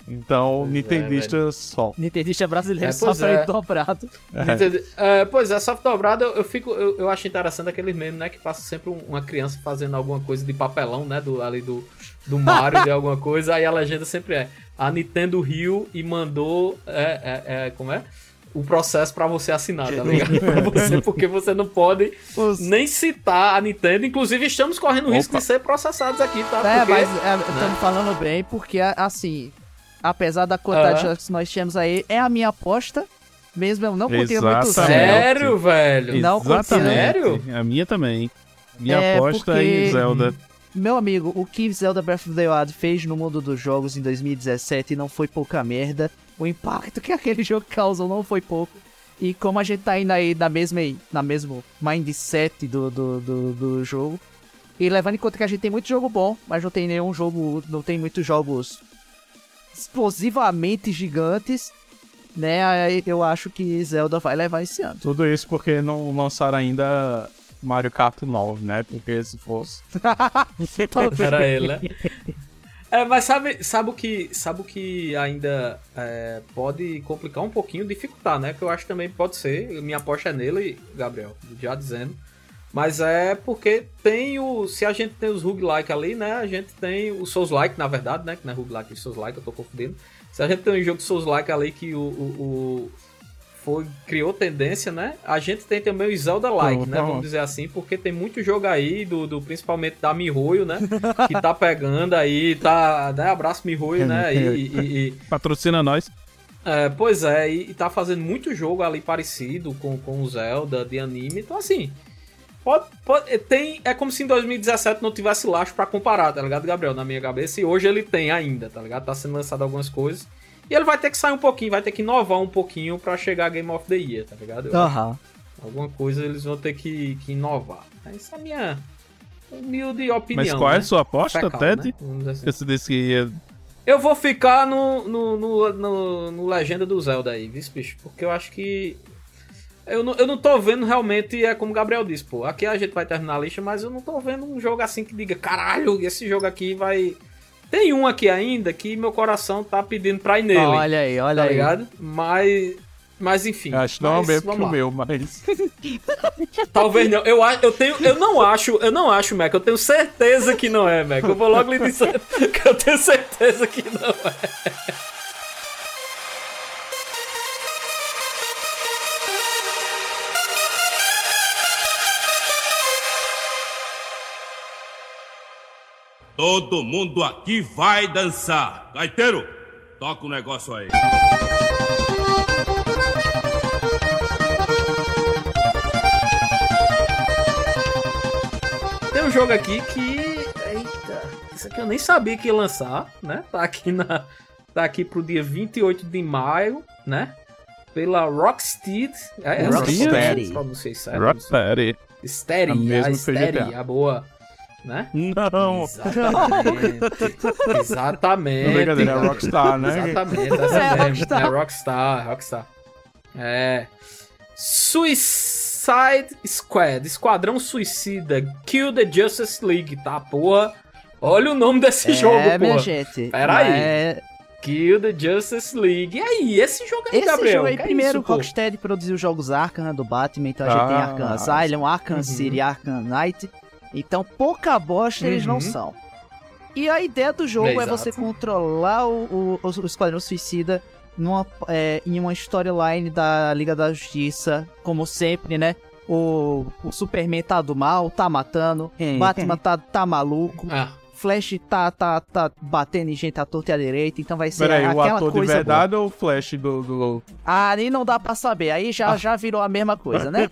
Então, Pois é, Nintendista só. Nintendista brasileiro É, só foi é. dobrado. Entende? É, pois é, soft dobrado eu, eu fico, eu, eu acho interessante aquele meme, né? Que passa sempre um- uma criança fazendo alguma coisa de papelão, né? Do, ali do, do Mario, de alguma coisa, aí a legenda sempre é a Nintendo riu e mandou. É, é, é, como é? O processo pra você assinar, tá ligado? Pra você, porque você não pode nem citar a Nintendo. Inclusive, estamos correndo o risco Opa. de ser processados aqui, tá? É, Porque- mas estamos falando bem, porque assim, apesar da quantidade de jogos que nós temos aí, é a minha aposta, mesmo eu não curtindo muito. Sério, velho? Não curti, Sério? A minha também. Minha É, aposta porque- em Zelda. Meu amigo, o que Zelda Breath of the Wild fez no mundo dos jogos em 2017 não foi pouca merda. O impacto que aquele jogo causou não foi pouco. E como a gente tá indo aí na mesma, na mesmo mindset do, do, do, do jogo. E levando em conta que a gente tem muito jogo bom, mas não tem nenhum jogo. Não tem muitos jogos explosivamente gigantes. Né? Eu acho que Zelda vai levar esse ano. Tudo isso porque não lançaram ainda Mario Kart 9, né? Porque se fosse. Era ele, né? É, mas sabe, sabe o que, sabe o que ainda é, pode complicar um pouquinho, dificultar, né? Que eu acho que também pode ser. Minha aposta é nele, Gabriel, já dizendo. Mas é porque tem o. Se a gente tem os roguelike ali, né? A gente tem o Souls-like, na verdade, né? Que não é roguelike e Souls-like, eu tô confundindo. Se a gente tem um jogo Souls-like ali que o. o, o- foi, criou tendência, né? A gente tem também o Zelda-like, Pronto, né? pronto. Vamos dizer assim, porque tem muito jogo aí, do, do principalmente da Mihoyo, né? Que tá pegando aí, tá. Né? Abraço Mihoyo, né? E, e- e- Patrocina nós. É, pois é, e, e tá fazendo muito jogo ali parecido com, com o Zelda de anime. Então, assim, pode, pode- tem, é como se em 2017 não tivesse laço pra comparar, tá ligado, Gabriel? Na minha cabeça. E hoje ele tem ainda, tá ligado? Tá sendo lançado algumas coisas. E ele vai ter que sair um pouquinho, vai ter que inovar um pouquinho pra chegar a Game of the Year, tá ligado? Aham. Alguma coisa eles vão ter que, que inovar. Essa é a minha humilde opinião. Mas qual é né? a sua aposta, Fecal, Ted? né? Assim. Você disse que ia. Eu vou ficar no, no, no, no, no Legenda do Zelda aí, viu, bicho? Porque eu acho que. Eu não, eu não tô vendo realmente, é como o Gabriel disse, pô. Aqui a gente vai terminar a lista, mas eu não tô vendo um jogo assim que diga, caralho, esse jogo aqui vai. Tem um aqui ainda que meu coração tá pedindo pra ir nele. Olha aí, olha tá aí. ligado? Mas. Mas enfim. Acho não é o mesmo que o meu, mas. Talvez não. Eu, eu tenho, eu não acho, eu não acho, Mac. Eu tenho certeza que não é, Mac. Eu vou logo lhe dizer que eu tenho certeza que não é. Todo mundo aqui vai dançar. Gaiteiro, toca o negócio aí. Tem um jogo aqui que. Eita, isso aqui eu nem sabia que ia lançar, né? Tá aqui na. Tá aqui pro dia 28 de maio, né? Pela Rocksteady. É, essa Rocksteady. pronunciei certo. Rocksteady. Steady, A mesma a Steady, a boa. Né? Não. Exatamente. Exatamente. Brincadeira, é Rockstar, né? Exatamente, essa É, mesmo. Rockstar. É Rockstar, Rockstar. É. Suicide Squad, Esquadrão Suicida, Kill the Justice League, tá, porra? Olha o nome desse jogo, É, minha gente. Pera aí. É, Kill the Justice League. E aí, esse jogo aí, Esse Gabriel? jogo aí, é primeiro, isso, pô? Rocksteady produziu jogos Arkham do Batman, então a gente tem Ah, Arkham Asylum, Arkham Uhum. City, Arkham Knight. Então, pouca bosta eles não Uhum. são. E a ideia do jogo É, é, você controlar o, o, o Esquadrão Suicida numa, é, em uma storyline da Liga da Justiça, como sempre, né? O, o Superman tá do mal, tá matando, Batman tá, tá maluco, Ah, Flash tá, tá, tá batendo em gente à torta e à direita, então vai ser Peraí, o aquela ator de coisa boa. verdade ou o Flash do. do... Ah, nem não dá pra saber. Aí já, já virou a mesma coisa, né?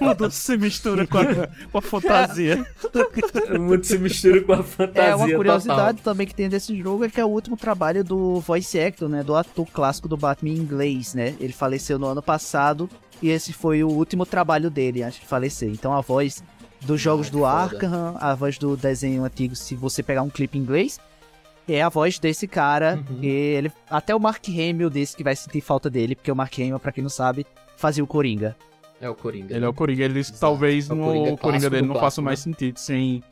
o mundo se mistura com a, com a fantasia. o mundo se mistura com a fantasia É, uma curiosidade total. também que tem desse jogo é que é o último trabalho do voice actor, né? Do ator clássico do Batman em inglês, né? Ele faleceu no ano passado e esse foi o último trabalho dele antes de falecer. Então a voz dos jogos do. Arkham, a voz do desenho antigo, se você pegar um clipe em inglês, é a voz desse cara. Uhum. E ele, até o Mark Hamill desse que vai sentir falta dele, porque o Mark Hamill, pra quem não sabe, fazia o Coringa. É o Coringa. Ele é o Coringa. Ele disse que talvez É o no Coringa o Coringa clássico dele não faça clássico, mais né? sentido sem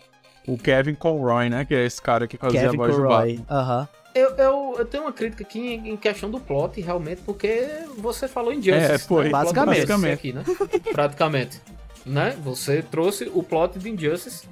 o Kevin Conroy, né? Que é esse cara que fazia Kevin a voz Conroy. do Batman. Aham. Eu, eu, eu tenho uma crítica aqui em, questão do plot, realmente, porque você falou em Justice. É, foi. né? Basicamente. Justice aqui, né? Praticamente. Né? Você trouxe o plot de Injustice.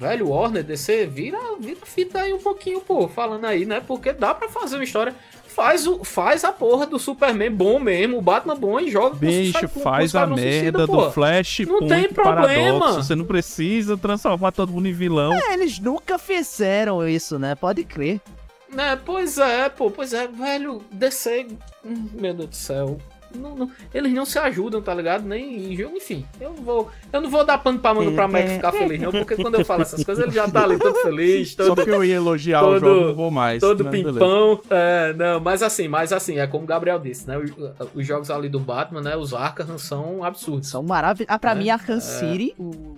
Velho, Warner, DC, vira, vira fita aí um pouquinho, pô, falando aí, né? Porque dá pra fazer uma história. Faz, o, faz a porra do Superman bom mesmo, o Batman bom e joga com o Bicho, com o faz a Esquadrão Suicida, merda pô. do Flash Não Point tem problema. Paradoxo. Você não precisa transformar todo mundo em vilão. É, eles nunca fizeram isso, né? Pode crer. Né, pois é, pô, pois é, velho, DC, hum, meu Deus do céu. Não, não- eles não se ajudam, tá ligado? Nem em jogo, enfim. Eu vou. Eu não vou dar pano pra mano pra Mac ficar feliz, não, porque quando eu falo essas coisas, ele já tá ali todo feliz, Só todo, que eu ia elogiar o todo- jogo, não vou mais. todo né? Pimpão. É, não, mas assim, mas assim, é como o Gabriel disse, né? Os, os jogos ali do Batman, né? Os Arkham são absurdos. São maravilhosos. Ah, pra É, mim, Arkham City, o-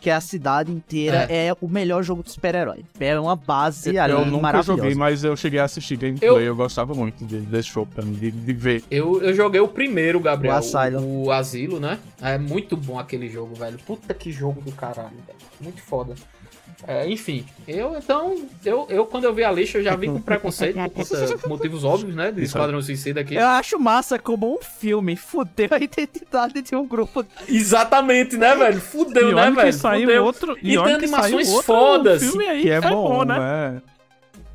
que é a cidade inteira, é, o melhor jogo de super-herói. É uma base ali Eu nunca maravilhosa. joguei, mas eu cheguei a assistir gameplay. Eu, gostava muito de- desse jogo, pra mim, de, de ver. Eu, eu joguei o primeiro, Gabriel. O Asylum. O, o Asilo, né? É muito bom aquele jogo, velho. Puta que jogo do caralho, velho. Muito foda. É, enfim, eu então, eu, eu quando eu vi a lista, eu já vi com preconceito, por conta, motivos óbvios, né? Do Esquadrão Suicida aqui. Eu acho massa como um filme fudeu a identidade de um grupo. Exatamente, né, velho? Fudeu, E né, velho? saiu Fudeu. outro- E, e tem animações outro fodas. filme aí Que é é bom, bom, né? né?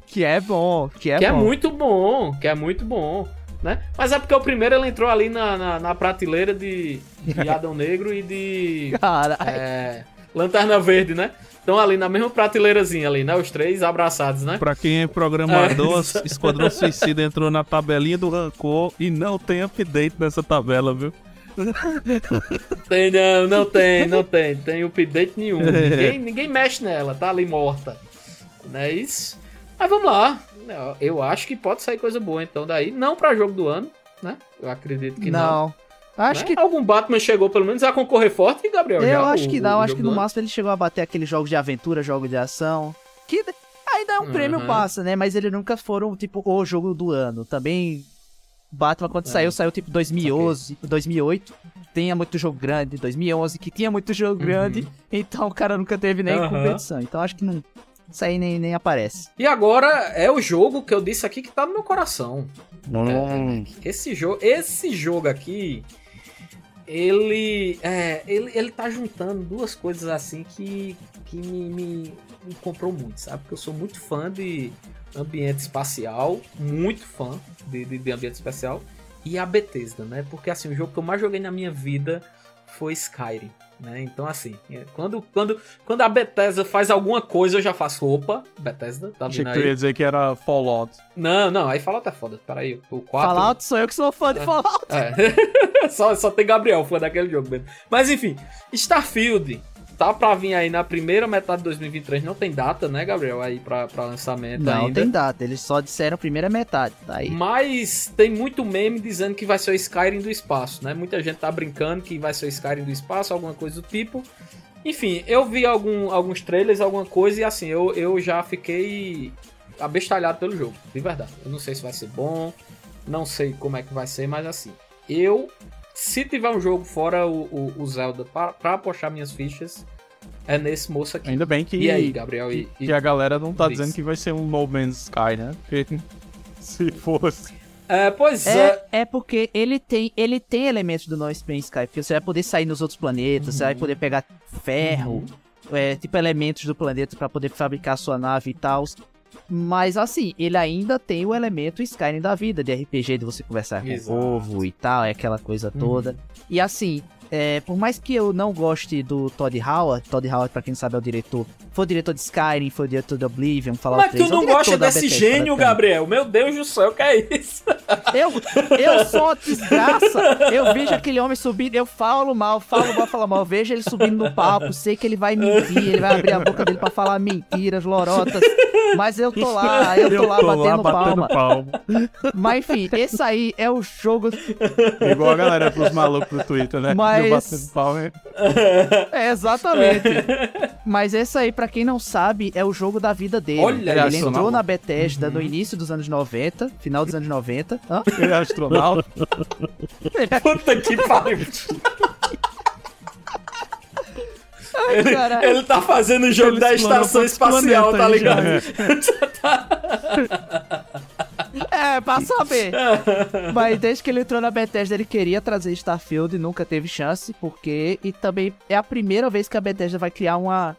Que é bom, que é que é bom. muito bom, que é muito bom, né? Mas é porque o primeiro ele entrou ali na, na, na prateleira de, de Adão Negro e de Cara, é, Lanterna Verde, né? Estão ali na mesma prateleirazinha ali, né? Os três abraçados, né? Pra quem é programador, É. Esquadrão Suicida entrou na tabelinha do Rancor e não tem update nessa tabela, viu? Tem não, não tem, não tem. Tem update nenhum. É. Ninguém, ninguém mexe nela, tá ali morta. Não é isso? Mas vamos lá. Eu acho que pode sair coisa boa então daí. Não pra jogo do ano, né? Eu acredito que não. Não. Acho Né? que. Algum Batman chegou pelo menos a concorrer forte, Gabriel? Eu já, acho o- que não, acho que no máximo ele chegou a bater aqueles jogos de aventura, jogo de ação. Que ainda é um prêmio Uhum. passa, né? Mas ele nunca foram, tipo, o jogo do ano. Também. Batman, quando É. saiu, saiu tipo 2011, 2008. Tinha muito jogo grande. 2011, que tinha muito jogo grande. Então o cara nunca teve nem Uhum. competição. Então acho que não. Isso aí nem, nem aparece. E agora é o jogo que eu disse aqui que tá no meu coração. Hum. Esse jogo, esse jogo aqui, ele, é, ele, ele tá juntando duas coisas assim que, que me, me, me comprou muito, sabe? Porque eu sou muito fã de ambiente espacial, muito fã de, de, de ambiente espacial, e a Bethesda, né? Porque assim, o jogo que eu mais joguei na minha vida foi Skyrim. Né? Então, assim, é, quando, quando, quando a Bethesda faz alguma coisa, eu já faço. Opa, Bethesda, tá vindo que tu ia aí? dizer que era Fallout. Não, não, aí Fallout é foda. Peraí, o 4. Fallout sou eu que sou fã de Fallout. É. só, só tem Gabriel, fã daquele jogo mesmo. Mas enfim, Starfield tá pra vir aí na primeira metade de 2023. Não tem data, né, Gabriel? Aí pra, pra lançamento Não ainda. tem data, eles só disseram primeira metade. Tá aí. Mas tem muito meme dizendo que vai ser o Skyrim do espaço, né? Muita gente tá brincando que vai ser o Skyrim do espaço, alguma coisa do tipo. Enfim, eu vi algum, alguns trailers, alguma coisa, e assim, eu, eu já fiquei abestalhado pelo jogo, de verdade. Eu não sei se vai ser bom, não sei como é que vai ser, mas assim, eu, se tiver um jogo fora o, o, o Zelda pra, pra apostar minhas fichas, é nesse moço aqui. Ainda bem que. E aí, Gabriel? E, que, que a galera não tá Diz. dizendo que vai ser um No Man's Sky, né? Porque se fosse. É, pois é. É, é porque ele tem, ele tem elementos do No Man's Sky, porque você vai poder sair nos outros planetas, você vai poder pegar ferro, é, tipo elementos do planeta pra poder fabricar sua nave e tal. Mas assim, ele ainda tem o elemento Skyrim da vida, de RPG, de você conversar com Exato. o povo e tal, é aquela coisa toda. E assim, é, por mais que eu não goste do Todd Howard, Todd Howard, pra quem não sabe, é o diretor. Foi o diretor de Skyrim, foi o diretor de Oblivion, Fallout Mas 3, tu é o não gosta desse Bethesda, gênio, praticamente. Gabriel? Meu Deus do céu, que é isso? Eu, eu sou uma desgraça. Eu vejo aquele homem subindo, eu falo mal, falo mal, falo mal. Eu vejo ele subindo no palco, sei que ele vai mentir, ele vai abrir a boca dele pra falar mentiras, lorotas. Mas eu tô lá, eu tô lá batendo, palma. palma. Mas enfim, esse aí é o jogo. Igual a galera pros malucos do Twitter, né? Mas- Eu batendo palma. É, exatamente. Mas esse aí, pra quem não sabe, é o jogo da vida dele. Olha ele Uhum. entrou na Bethesda no início dos anos 90, final dos anos 90. Hã? Ele é astronauta. Puta que pariu. Ai, caralho. Ele tá fazendo o jogo Ele da estação espacial, tá ligado? É, pra saber. Mas desde que ele entrou na Bethesda, ele queria trazer Starfield e nunca teve chance, porque. E também é a primeira vez que a Bethesda vai criar uma.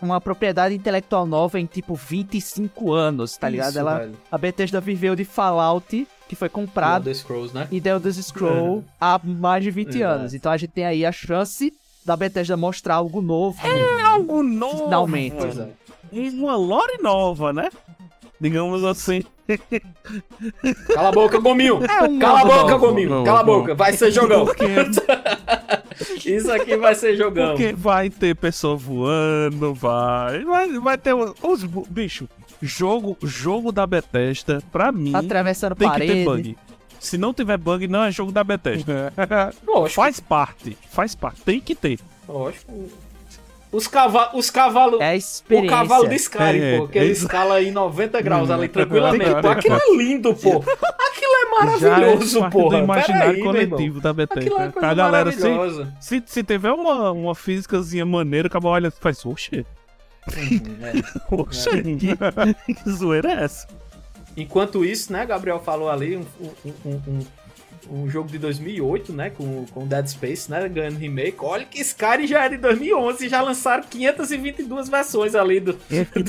Uma propriedade intelectual nova em tipo 25 anos, tá ligado? Isso, Ela, velho. a Bethesda viveu de Fallout, que foi comprado, Scrolls, né? e The Elder Scroll há mais de 20 Exato. anos. Então a gente tem aí a chance da Bethesda mostrar algo novo. É algo novo. Finalmente. É. Uma lore nova, né? Digamos assim. Cala a boca, Gominho! É um Cala a boca, novo, Gominho! novo, Cala a boca, vai ser jogão! Porque, Isso aqui vai ser jogão. porque vai ter pessoa voando, vai. Vai, vai ter os. bicho, jogo, jogo da Bethesda, pra mim, Atravessando tem que ter parede. bug. Se não tiver bug, não é jogo da Bethesda. Lógico, faz parte, faz parte, tem que ter. lógico. Os cavalos. Os cavalos. É a O experiência. cavalo de Skyrim, É, pô, que ele é escala em 90 graus ali Hum, tranquilamente. Pô, aquilo é lindo, pô. Aquilo é maravilhoso, Já é do imaginário irmão. coletivo da Aquilo é Bethesda. coisa a galera, se, se, se tiver uma, uma físicazinha maneira, acaba olha e faz, oxe, Uhum, oxe, que, que zoeira é essa? Enquanto isso, né, Gabriel falou ali, um, um, um, um- jogo de 2008, né, com, com Dead Space, né, ganhando remake. Olha que Skyrim já é de 2011 e já lançaram 522 versões ali do,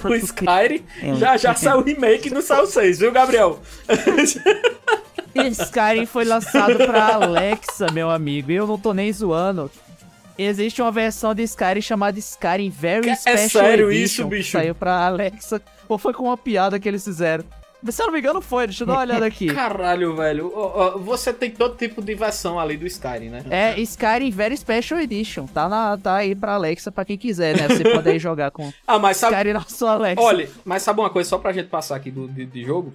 do Skyrim. Já, já saiu o remake e não saiu 6, viu, Gabriel? Skyrim foi lançado pra Alexa, meu amigo. E eu não tô nem zoando. Existe uma versão de Skyrim chamada Skyrim Very é Special sério Edition, isso, bicho? Saiu pra Alexa. Ou foi com uma piada que eles fizeram. Se eu não me engano, foi. Deixa eu dar uma olhada aqui. Caralho, velho. Você tem todo tipo de versão ali do Skyrim, né? É Skyrim Very Special Edition. Tá, na, tá aí pra Alexa pra quem quiser, né? Você pode aí jogar com Ah, mas sabe. Skyrim na sua Alexa. Olha, mas sabe uma coisa, só pra gente passar aqui do, de, de jogo?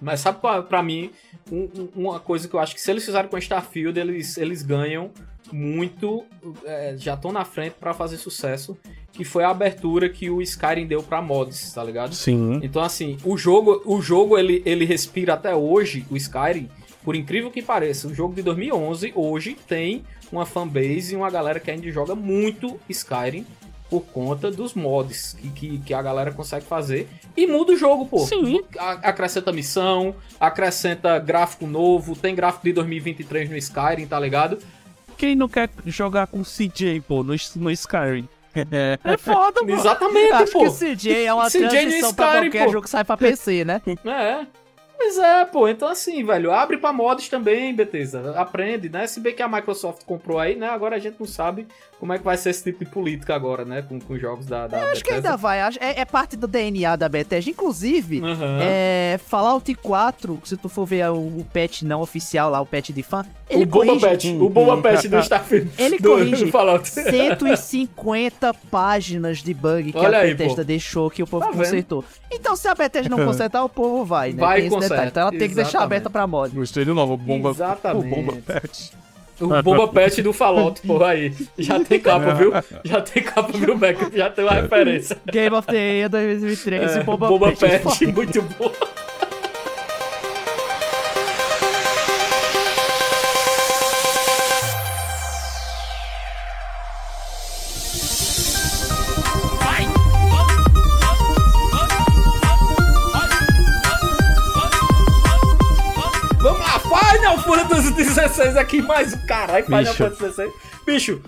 Mas sabe qual, pra mim, um- um- uma coisa que eu acho que se eles fizerem com Starfield, eles, eles ganham muito. é, já estão na frente pra fazer sucesso. Que foi a abertura que o Skyrim deu pra mods, tá ligado? Sim. Então, assim, o jogo, o jogo ele, ele respira até hoje, o Skyrim, por incrível que pareça. O jogo de 2011, hoje, tem uma fanbase e uma galera que ainda joga muito Skyrim por conta dos mods que, que, que a galera consegue fazer. E muda o jogo, pô. Sim. Acrescenta missão, acrescenta gráfico novo, tem gráfico de 2023 no Skyrim, tá ligado? Quem não quer jogar com CJ, pô, no, no Skyrim? É foda, mano. Exatamente, Acho pô. que o CJ é uma CJ transição pra Skyrim, qualquer pô. jogo que sai pra PC, né? É. Pois é, pô. Então assim, velho, abre pra mods também, Bethesda. Aprende, né? Se bem que a Microsoft comprou aí, né? Agora a gente não sabe como é que vai ser esse tipo de política agora, né? Com, com jogos da, da Acho que Bethesda. ainda vai. acho- É, é parte do DNA da Bethesda. Inclusive, Aham. é, Fallout 4, se tu for ver o, o patch não oficial lá, o patch de fã, ele O Boba corrige... Pet, o Boba Pet do Starfield. Ele do, corrige do Fallout. 150 páginas de bug que Olha a aí, Bethesda pô. deixou que o povo Tá vendo? consertou. Então, se a Bethesda não consertar, o povo vai, né? Vai tem e esse conserta, detalhe. Então ela tem que deixar aberta pra mod. Gostei do novo bomba. Exatamente. O bomba pet. O Boba Pet do Fallout, porra aí. Já tem capa, viu? Já tem capa, viu, Beck? Já tem uma referência. Game of the Year 2023 É, Boba, Boba Pet. Pet, muito bom. 16 aqui, mais o caralho, Final Fantasy 16 Bicho,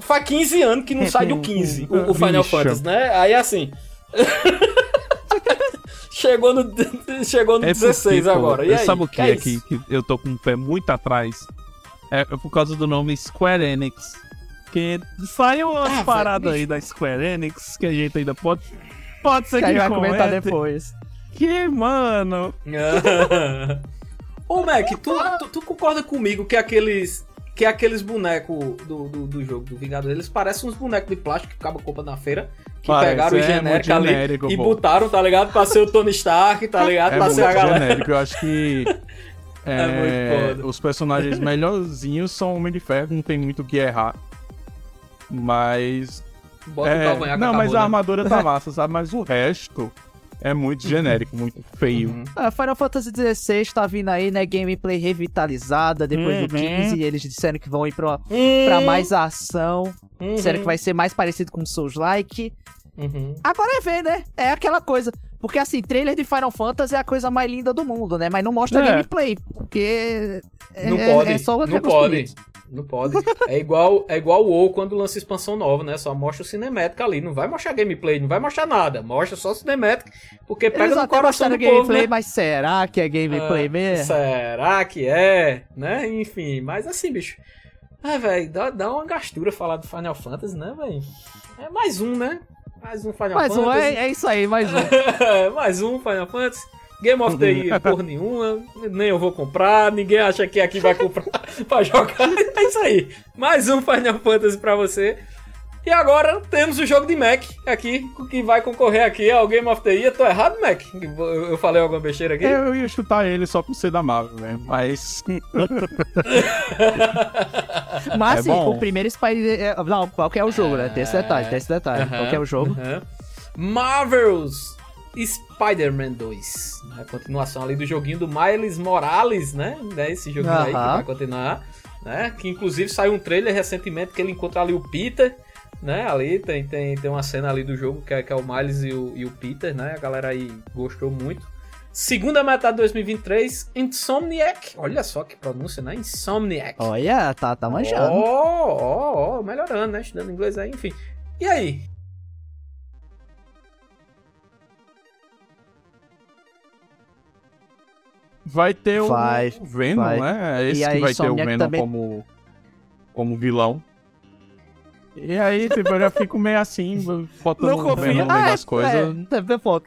faz 15 anos que não é, sai do 15, o, o Final Bicho. Fantasy, né? Aí é assim. chegou no, chegou no é 16 agora. E aí? Sabe o que é, é que, que eu tô com o pé muito atrás? É, é por causa do nome Square Enix. Que saiu umas ah, aí da Square Enix que a gente ainda pode. Pode ser que, que a gente vai comentar depois. Que, mano. Ô, Mac, tu, tu, tu concorda comigo que aqueles. Que aqueles bonecos do, do, do jogo do Vingador, eles parecem uns bonecos de plástico que acaba compra na feira. Que Parece, pegaram o é genérico muito ali genérico, e pô. botaram, tá ligado? Pra ser o Tony Stark, tá ligado? É pra ser a galera. genérico. Eu acho que. É é, muito foda. os personagens melhorzinhos são Homem de Ferro, não tem muito o que errar. Mas. Bota é, o não, mas a né? armadura tá massa, sabe? Mas o resto é muito genérico, muito feio. Uhum. Ah, Final Fantasy XVI tá vindo aí, né? Gameplay revitalizada depois do Uhum. 15. Eles disseram que vão ir pra, Hum, pra mais ação. uhum, Disseram que vai ser mais parecido com Souls-like. uhum. Agora é ver, né? É aquela coisa. Porque assim, trailer de Final Fantasy é a coisa mais linda do mundo, né? Mas não mostra É. gameplay. Porque. É, Não pode, é só não pode. bonitos. Não pode. É igual, é igual o WoW quando lança expansão nova, né? Só mostra o cinemática ali. Não vai mostrar gameplay, não vai mostrar nada. Mostra só cinemática. Porque pega Eles no coração do povo, gameplay, né? mas será que é gameplay Ah, mesmo? Será que é? Né? Enfim, mas assim, bicho. Ah, velho, dá, dá uma gastura falar do Final Fantasy, né, velho? É mais um, né? Mais um Final Mais um, Fantasy. é, é isso aí, mais um. mais um Final Fantasy. Game of the Year, porra nenhuma. Nem eu vou comprar. Ninguém acha que aqui vai comprar pra jogar. É isso aí. Mais um Final Fantasy pra você. E agora temos o jogo de Mac aqui, que vai concorrer aqui ao Game of the Year. Tô errado, Mac? Eu falei alguma besteira aqui? Eu ia chutar ele só por ser da Marvel, né? Mas. Mas É assim, bom. o primeiro Spider. é, Não, qual que é o jogo, né? Tem esse detalhe, tem esse detalhe. Qual que é o jogo? Marvel's Spider-Man 2. A continuação ali do joguinho do Miles Morales, né? né? Esse joguinho aí que vai continuar. Né? Que inclusive saiu um trailer recentemente que ele encontra ali o Peter. Né? Ali tem, tem, tem uma cena ali do jogo que é, que é o Miles e o, e o Peter, né? A galera aí gostou muito. Segunda metade de 2023, Insomniac. Olha só que pronúncia, né? Insomniac. Olha, tá, tá manjando. Ó, ó, ó, melhorando, né? Estudando inglês aí, enfim. E aí? Vai ter o Vai, Venom, vai. né? É esse que vai ter o Venom também- como, como vilão. E aí, tipo, eu já fico meio assim, botando Não confia. Venom Ah, das é, coisas. é, é, foco.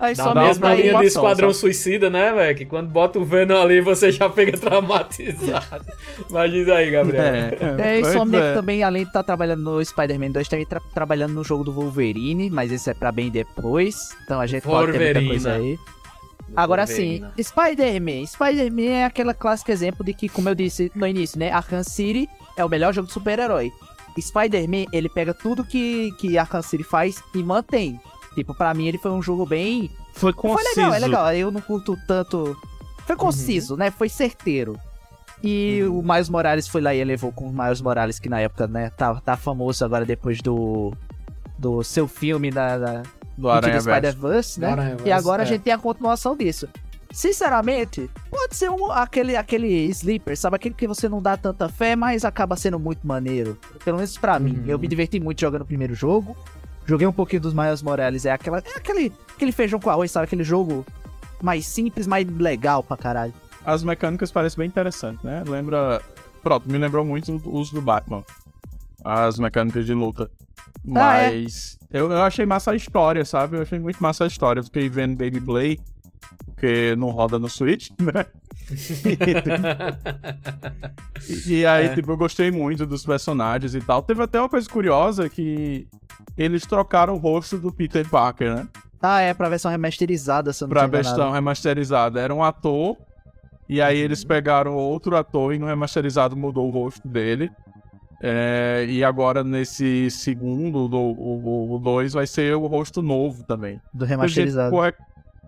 Aí só mesma mesmo linha de Esquadrão sabe? Suicida, né, velho? Que quando bota o Venom ali, você já fica traumatizado. Diz aí, Gabriel. É, É, pois Insomniac é. também, além de estar trabalhando no Spider-Man 2, também tá trabalhando no jogo do Wolverine, mas esse é pra bem depois. Então a gente pode ter muita coisa aí. Agora sim, Wolverina. Spider-Man. Spider-Man é aquela clássico exemplo de que, como eu disse no início, né? Arkham City é o melhor jogo de super-herói. Spider-Man, ele pega tudo que, que Arkham City faz e mantém. Tipo, pra mim ele foi um jogo bem... Foi Foi conciso. legal, é legal. Eu não curto tanto... Foi conciso, né? Foi certeiro. E o Miles Morales foi lá e elevou com o Miles Morales, que na época, né, tá, tá famoso agora depois do. Do seu filme da. da Do Aranha Spider-Verse, né? Do Aranha-Verse, e agora é. a gente tem a continuação disso. Sinceramente, pode ser um, aquele, aquele sleeper, sabe? Aquele que você não dá tanta fé, mas acaba sendo muito maneiro. Pelo menos pra mim. Uhum. Eu me diverti muito jogando o primeiro jogo. Joguei um pouquinho dos Miles Morales. É, aquela, é aquele, aquele feijão com arroz, sabe? Aquele jogo mais simples, mais legal pra caralho. As mecânicas parecem bem interessantes, né? Lembra. Pronto, me lembrou muito os do Batman. As mecânicas de luta. Ah, é? Mas eu, eu achei massa a história, sabe? Eu achei muito massa a história. Eu fiquei vendo Baby Play, porque não roda no Switch, né? E, e aí, É. tipo, eu gostei muito dos personagens e tal. Teve até uma coisa curiosa que eles trocaram o rosto do Peter Parker, né? Ah, é, pra versão remasterizada, se eu não Pra versão remasterizada. Era um ator, e aí eles pegaram outro ator e no remasterizado mudou o rosto dele. É, e agora nesse segundo, do, o 2, vai ser o rosto novo também. Do Teve gente que remasterizado. ficou rec-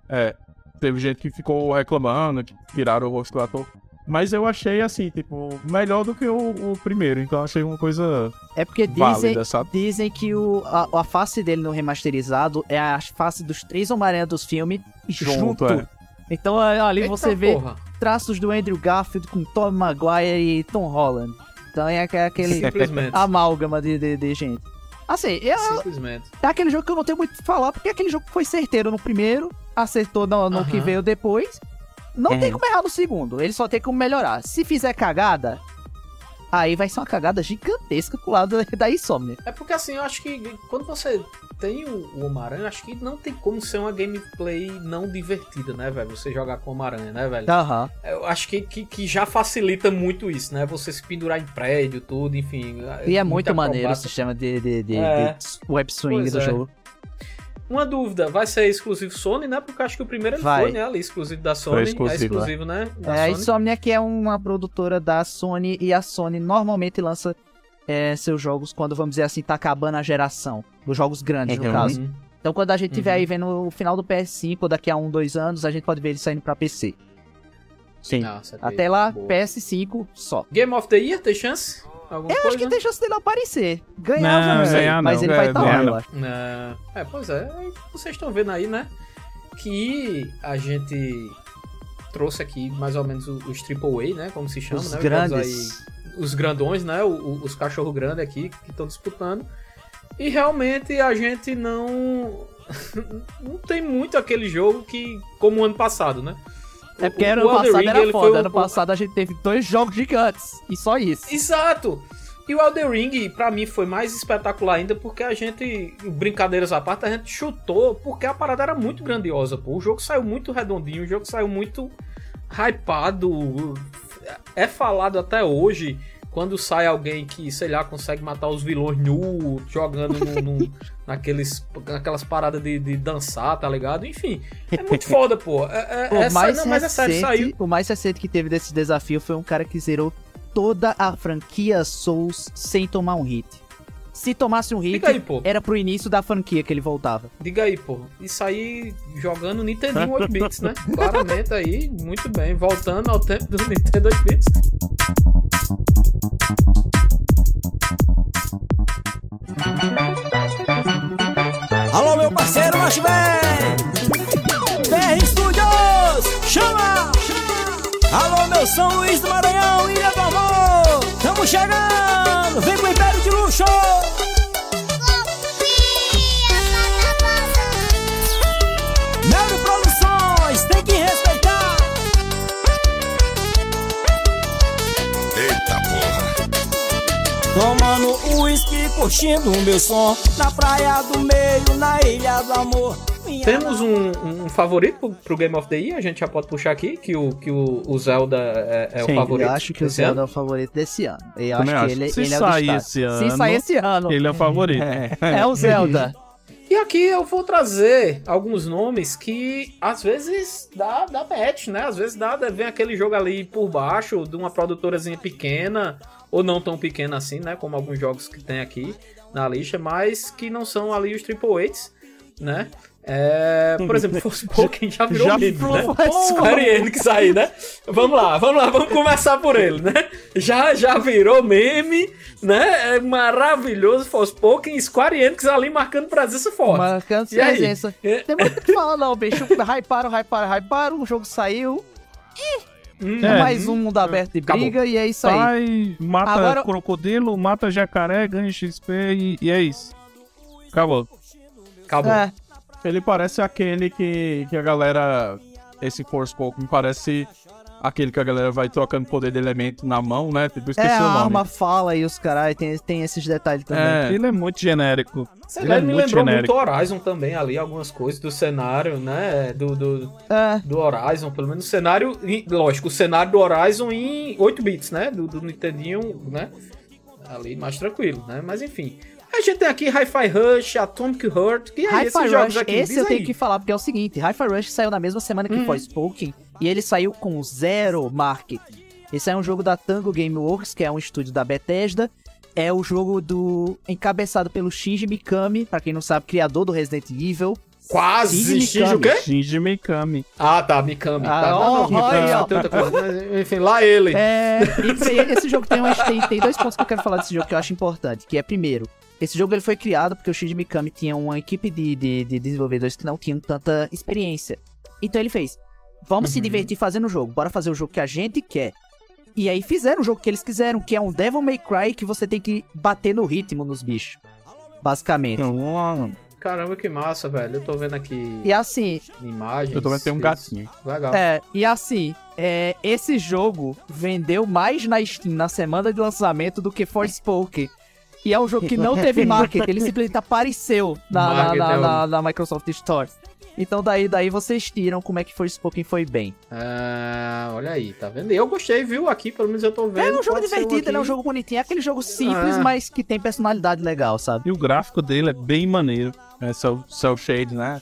É, teve gente que ficou reclamando, que tiraram o rosto do ator. Mas eu achei assim, tipo, melhor do que o, o primeiro. Então eu achei uma coisa É porque dizem, válida, sabe? dizem que o, a, a face dele no remasterizado é a face dos três Homem-Aranha dos filmes junto. Junto, é. Então é, ali Eita você vê porra. traços do Andrew Garfield com Tom Maguire e Tom Holland. Então é aque- aquele amálgama de, de, de gente. Assim, eu, Simplesmente. é aquele jogo que eu não tenho muito o que falar, porque aquele jogo foi certeiro no primeiro, acertou no, no que Aham. veio depois. Não Uhum. tem como errar no segundo, ele só tem como melhorar. Se fizer cagada, aí vai ser uma cagada gigantesca pro lado da Insomnia. É porque assim, eu acho que quando você tem o, o Homem-Aranha, acho que não tem como ser uma gameplay não divertida, né, velho? Você jogar com o Homem-Aranha, né, velho? Aham. Eu acho que, que, que já facilita muito isso, né? Você se pendurar em prédio, tudo, enfim. E é muita muito maneiro o sistema de, de, de, É. de web swing Pois do é. jogo. Uma dúvida, vai ser exclusivo Sony, né? Porque eu acho que o primeiro ele Vai. foi, né? Ali, exclusivo da Sony. exclusivo, é exclusivo, né? Da É, a Sony. Insomniac é uma produtora da Sony e a Sony normalmente lança é, seus jogos quando, vamos dizer assim, tá acabando a geração. Dos jogos grandes, no Uhum. caso. Uhum. Então quando a gente tiver Uhum. aí vendo o final do PS5 ou daqui a um, dois anos, a gente pode ver ele saindo pra PC. Sim. Ah, saquei. Até lá, Boa. PS5 só. Game of the Year, tem chance? Alguma Eu coisa? acho que tem chance dele aparecer. Ganhar, Não, ganhar mas não, ele vai é, estar lá, ganhar eu não. acho. Não. É, pois é. Vocês estão vendo aí, né? Que a gente trouxe aqui mais ou menos o- os AAA, né? Como se chama, Os né? grandes. Os grandões, né? o- o- os cachorro grandes aqui que estão disputando. E realmente a gente não. não tem muito aquele jogo que. como o ano passado, né? É porque O- ano passado Ring, era foda. Ano passado a gente teve dois jogos gigantes. E só isso. Exato! E o Elden Ring, pra mim, foi mais espetacular ainda porque a gente, brincadeiras à parte, a gente chutou porque a parada era muito grandiosa, pô. O jogo saiu muito redondinho, o jogo saiu muito hypado. É falado até hoje quando sai alguém que, sei lá, consegue matar os vilões nu, jogando no- no- naqueles, naquelas paradas de, de dançar, tá ligado? Enfim, é muito foda, pô. É, é, O é, mais, não, mas é sério, recente, saiu. o mais recente que teve desse desafio foi um cara que zerou toda a franquia Souls sem tomar um hit. Se tomasse um hit, aí, era pro início da franquia que ele voltava. Diga aí, pô. Isso aí jogando Nintendo 8 bits, né? Claramente aí, muito bem. Voltando ao tempo do Nintendo 8 bits. Alô, meu parceiro Macho Bem! BR Studios! Chama! Alô, meu São Luís do Maranhão, Ilha do Amor! Tamo chegando! Vem com o Império de Luxo! Melo Produções, tem que respeitar! Eita porra. Tomando uísque curtindo o meu som. Na praia do meio, na ilha do amor. Temos um, um favorito pro, pro Game of the Year, a gente já pode puxar aqui, que o, que o, o Zelda é, é o Sim, favorito. Eu acho que o Zelda ano. é o favorito desse ano. Eu Também acho que ele, Se ele é o destaque. esse ano, Se sair esse ano. Ele é o favorito. É o Zelda. E aqui eu vou trazer alguns nomes que às vezes dá, dá match, né? Às vezes dá, vem aquele jogo ali por baixo de uma produtorazinha pequena, ou não tão pequena assim, né? Como alguns jogos que tem aqui na lista, mas que não são ali os Triple Eights, né? É, por exemplo, Forspoken já virou Já meme, virou né? Square Enix aí, né? Vamos lá, vamos lá, vamos começar por ele, né? Já, já virou meme, né? É maravilhoso Forspoken, Square Enix ali marcando presença forte. Marcando E aí? presença. Tem muito o que falar, não, bicho. Hyparam, hyparam, hyparam. O jogo saiu. Hum, É É. mais um mundo aberto de briga e é isso aí. Sai, mata Agora- crocodilo, mata jacaré, ganha XP e, e é isso. Acabou. Acabou. É. Ele parece aquele que, que a galera. Esse Forspoken parece aquele que a galera vai trocando poder de elemento na mão, né? Tipo, esqueci É, a o nome. arma fala e os caras tem, tem esses detalhes também. É. Ele é muito genérico. Sei ele lá, é me muito lembrou genérico. muito Horizon também ali, algumas coisas do cenário, né? Do, do, É. do Horizon, pelo menos o cenário. Lógico, o cenário do Horizon em 8 bits, né? Do, do Nintendinho, né? Ali mais tranquilo, né? Mas enfim. A gente tem aqui Hi-Fi Rush, Atomic Heart, que é Hi-Fi esses jogos Rush, aqui. esse diz eu tenho aí. que falar, porque é o seguinte, Hi-Fi Rush saiu na mesma semana que Hum. Forspoken, e ele saiu com zero marketing. Esse é um jogo da Tango Gameworks, que é um estúdio da Bethesda, é o jogo do encabeçado pelo Shinji Mikami, pra quem não sabe, criador do Resident Evil. Quase Shinji Shinji o quê? Shinji Mikami. Ah, tá, Mikami. Ah, tá, não, ó, não, olha, mas, enfim, lá ele. É, e pra ele, esse jogo tem, umas- tem, tem dois pontos que eu quero falar desse jogo que eu acho importante, que é primeiro, esse jogo ele foi criado porque o Shinji Mikami tinha uma equipe de, de, de desenvolvedores que não tinham tanta experiência. Então ele fez, vamos se Uhum. divertir fazendo o jogo, bora fazer o jogo que a gente quer. E aí fizeram o jogo que eles quiseram, que é um Devil May Cry que você tem que bater no ritmo nos bichos. Basicamente. Caramba, que massa, velho. Eu tô vendo aqui E assim, imagens. Eu também tenho um isso. gatinho. Legal. É, e assim, é, esse jogo vendeu mais na Steam na semana de lançamento do que Forspoken. E é um jogo que não teve marketing, ele simplesmente apareceu na, na, na, é o- na- na Microsoft Store. Então daí, daí vocês tiram como é que Forspoken foi bem. Ah, olha aí, tá vendo? Eu gostei, viu? Aqui, pelo menos eu tô vendo. É um jogo pode divertido, aqui. ele é um jogo bonitinho, é aquele jogo simples, Ah. mas que tem personalidade legal, sabe? E o gráfico dele é bem maneiro. É cel, cel shade, né?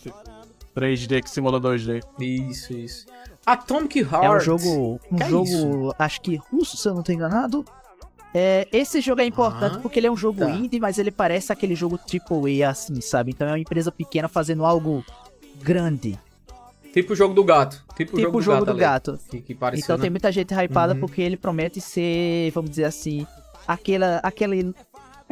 3D que simula 2D. Isso, isso. Atomic Heart. É um jogo, um Que é jogo, isso? acho que russo, se eu não tô enganado. É, esse jogo é importante Ah, porque ele é um jogo tá. indie, mas ele parece aquele jogo AAA assim, sabe? Então é uma empresa pequena fazendo algo grande, Tipo o jogo do gato. Tipo, tipo o jogo do gato. gato. ali, Que, que pareceu, Então né? tem muita gente hypada Uhum. porque ele promete ser, vamos dizer assim, aquela, aquele,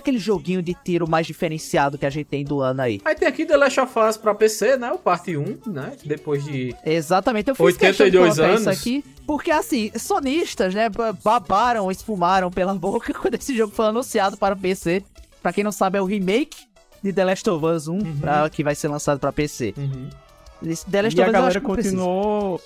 aquele joguinho de tiro mais diferenciado que a gente tem do ano aí. Aí tem aqui The Last of Us pra PC, né? O parte 1, né? Depois de. Exatamente, eu fiz 82 questão de colocar isso anos. aqui, porque assim, sonistas, né, ba- babaram, esfumaram pela boca quando esse jogo foi anunciado para PC. Pra quem não sabe, é o remake de The Last of Us 1, Uhum. pra- que vai ser lançado pra PC. Esse The Last E of a Us acho galera continuou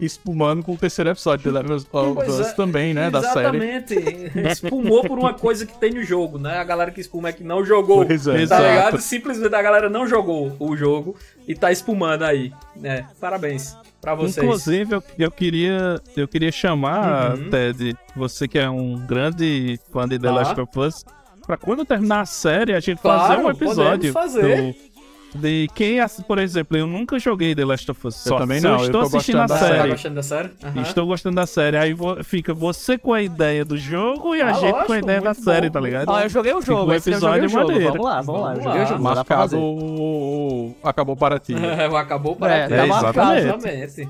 espumando com o terceiro episódio de The Last of Us é, também, né? Da série. Exatamente. Espumou por uma coisa que tem no jogo, né? A galera que espuma é que não jogou. Pois é. Tá Exato. ligado? Simplesmente a galera não jogou o jogo e tá espumando aí. né? parabéns pra vocês. Inclusive, eu, eu queria, eu queria chamar, Uhum. Ted, você que é um grande fã de The Tá. Last of Us, pra quando terminar a série, a gente Claro, fazer um podemos episódio fazer. do- de quem, por exemplo, eu nunca joguei The Last of Us. Eu Só também se não, Eu eu estou tô assistindo a da Tá série. gostando da série? Aham. Estou gostando da série. Aí fica você com a ideia do jogo e a Ah, gente com lógico, a ideia da muito série, bom, tá ligado? Ó, eu joguei o Fica jogo, um esse eu joguei episódio o jogo. maneiro. Vamos lá, vamos lá, eu joguei o jogo, Mas acabou, acabou para ti. Acabou para É, ti. tá marcado. Exatamente.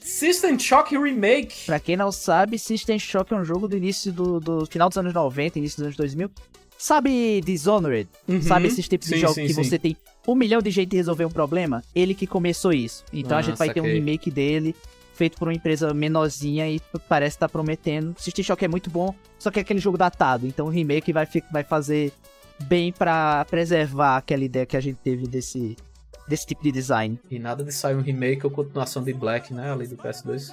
System Shock Remake. Pra quem não sabe, System Shock é um jogo do início do, do final dos anos 90, início dos anos 2000. Sabe Dishonored? Uhum. Sabe esses tipos de Sim, jogos sim, que sim. você tem um milhão de jeitos de resolver um problema? Ele que começou isso. Então a Ah, gente vai ter um saquei. remake dele, feito por uma empresa menorzinha e parece estar prometendo. System Shock é muito bom, só que é aquele jogo datado. Então o remake vai, vai fazer bem pra preservar aquela ideia que a gente teve desse, desse tipo de design. E nada de sair um remake ou continuação de Black, né? Ali do PS2.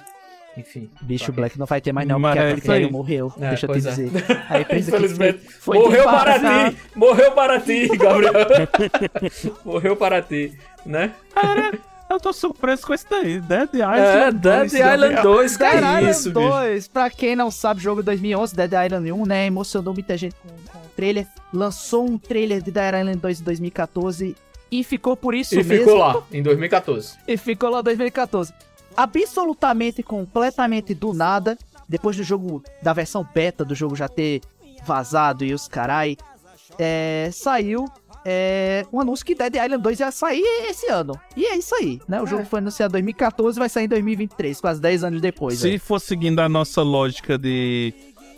Enfim. Bicho Black não vai ter mais não, porque é a isso aí. Império morreu. É, deixa eu te é. dizer. A empresa que Infelizmente. fez- foi morreu para ti! Morreu para ti, Gabriel! morreu para ti, né? Cara, eu tô surpreso com esse daí. Dead Island É, 2, Dead Island 2, que Dead é Island isso, bicho? 2, pra quem não sabe, jogo 2011, Dead Island 1, né? Emocionou muita gente com, com o trailer. Lançou um trailer de Dead Island 2 em 2014 e ficou por isso E mesmo. ficou lá, em 2014. E ficou lá em 2014. Absolutamente, completamente do nada, depois do jogo, da versão beta do jogo já ter vazado e os carai, é, saiu é, um anúncio que Dead Island 2 ia sair esse ano. E é isso aí, né? O jogo foi anunciado em 2014 vai sair em 2023, quase 10 anos depois. Se né? for seguindo a nossa lógica de.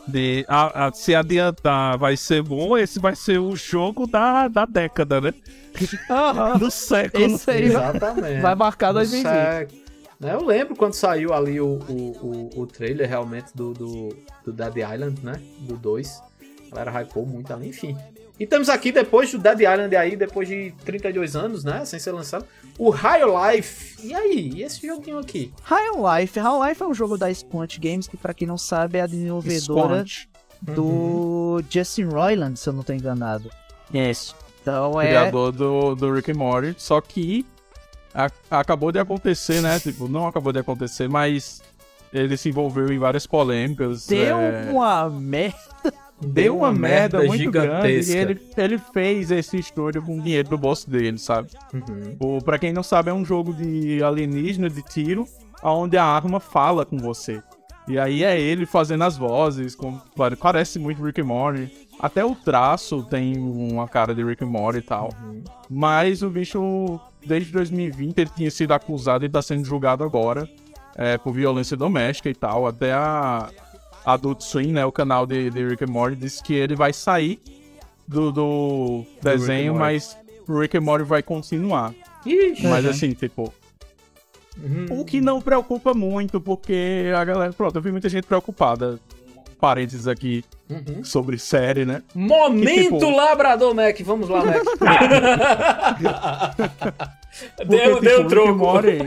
de a- a- se adiantar vai ser bom, esse vai ser o jogo da, da década, né? Do século. Esse aí vai- Exatamente. vai marcar Do 2020. Né, Eu lembro quando saiu ali o, o, o, o trailer realmente do, do, do Dead Island, né? Do 2. A galera hypou muito ali, enfim. E temos aqui, depois do Dead Island aí, depois de 32 anos, né? Sem ser lançado, o High Life. E aí? E esse joguinho aqui? High Life. High Life é um jogo da Squant Games, que pra quem não sabe é a desenvolvedora Squant. do Justin Roiland, se eu não tô enganado. Isso. Então é... Criador do, do Rick and Morty. Só que a- acabou de acontecer, né? Tipo, não acabou de acontecer, mas ele se envolveu em várias polêmicas. Deu é, uma merda. deu uma, merda, muito grande e gigantesca. ele, ele fez esse estúdio com dinheiro do bolso dele, sabe? Uhum. O, pra quem não sabe, é um jogo de alienígena, de tiro, onde a arma fala com você. E aí é ele fazendo as vozes, com, pare- parece muito Rick and Morty. Até o traço tem uma cara de Rick and Morty e tal. Mas o bicho, desde 2020, ele tinha sido acusado e tá sendo julgado agora é, por violência doméstica e tal. Até a Adult Swim, né, o canal de, de Rick and Morty, disse que ele vai sair do, do desenho, mas o Rick and Morty vai continuar. Ixi. Mas Uhum. assim, tipo, Uhum. o que não preocupa muito, porque a galera, pronto, eu vi muita gente preocupada. Parênteses aqui Uhum. sobre série, né? Momento Que, tipo, Labrador Mac, vamos lá, Mac. Porque, deu, tipo, deu troco. Morty-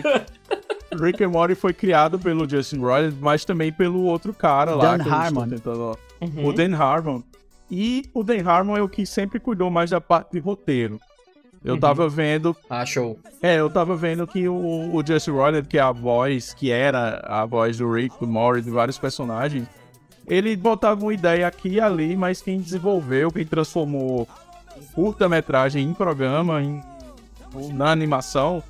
Rick and Morty foi criado pelo Justin Roiland, mas também pelo outro cara lá. Dan Harmon. tentando- Uhum. O Dan Harmon. E o Dan Harmon é o que sempre cuidou mais da parte de roteiro. Eu Uhum. tava vendo. Ah, show. É, eu tava vendo que o, o Justin Roiland, que é a voz, que era a voz do Rick, do Morty, de vários personagens, ele botava uma ideia aqui e ali, mas quem desenvolveu, quem transformou curta-metragem em programa, em, na animação,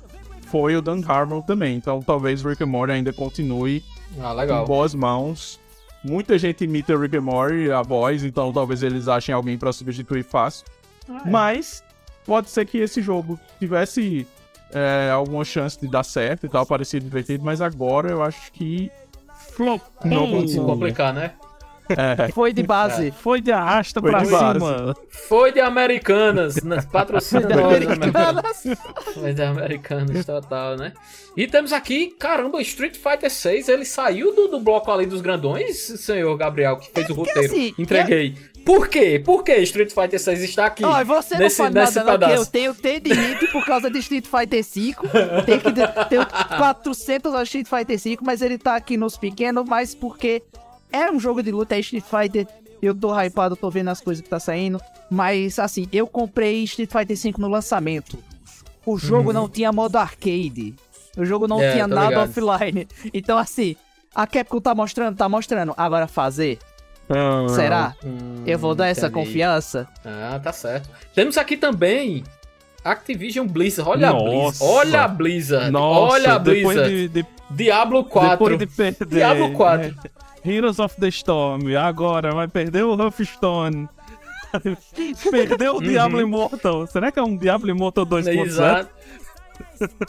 foi o Dan Harmon também. Então talvez Rick and Morty ainda continue Ah, em boas mãos. Muita gente imita Rick and Morty, a voz, então talvez eles achem alguém pra substituir fácil. Ah, é. Mas pode ser que esse jogo tivesse é, alguma chance de dar certo e tal, parecia divertido, mas agora eu acho que flopou. Não Pode se complicar, né? É, Foi de base. Foi de arrasta Foi pra de base. cima. Foi de Americanas, né? patrocina Da nós, Americanas. Foi de Americanas, total, né? E temos aqui, caramba, Street Fighter 6, ele saiu do, do bloco ali dos grandões, senhor Gabriel, que fez o roteiro. assim, Entreguei. Por quê? Por que Street Fighter 6 está aqui? Ó, você nesse, não fala nesse nada não, que eu pedaço? tenho tendinite por causa de Street Fighter V. Tem que ter 400 horas de Street Fighter V, mas ele tá aqui nos pequenos, mas porque é um jogo de luta, é Street Fighter. Eu tô hypado, tô vendo as coisas que tá saindo. Mas, assim, eu comprei Street Fighter V no lançamento. O jogo não tinha modo arcade. O jogo não Uhum. É, tinha nada ligado. offline. Então, assim, a Capcom tá mostrando, tá mostrando. Agora fazer? Ah, Será? Hum, Eu vou dar essa entendi. confiança? Ah, tá certo. Temos aqui também Activision Blizzard. Olha a Blizzard. Nossa. Olha a Blizzard. Nossa, Olha a depois Blizzard. de, de- Diablo 4. depois de. Diablo 4. Heroes of the Storm, agora vai perder o Hearthstone. Perdeu o Diablo Immortal. Será que é um Diablo Immortal 2.0? Exato.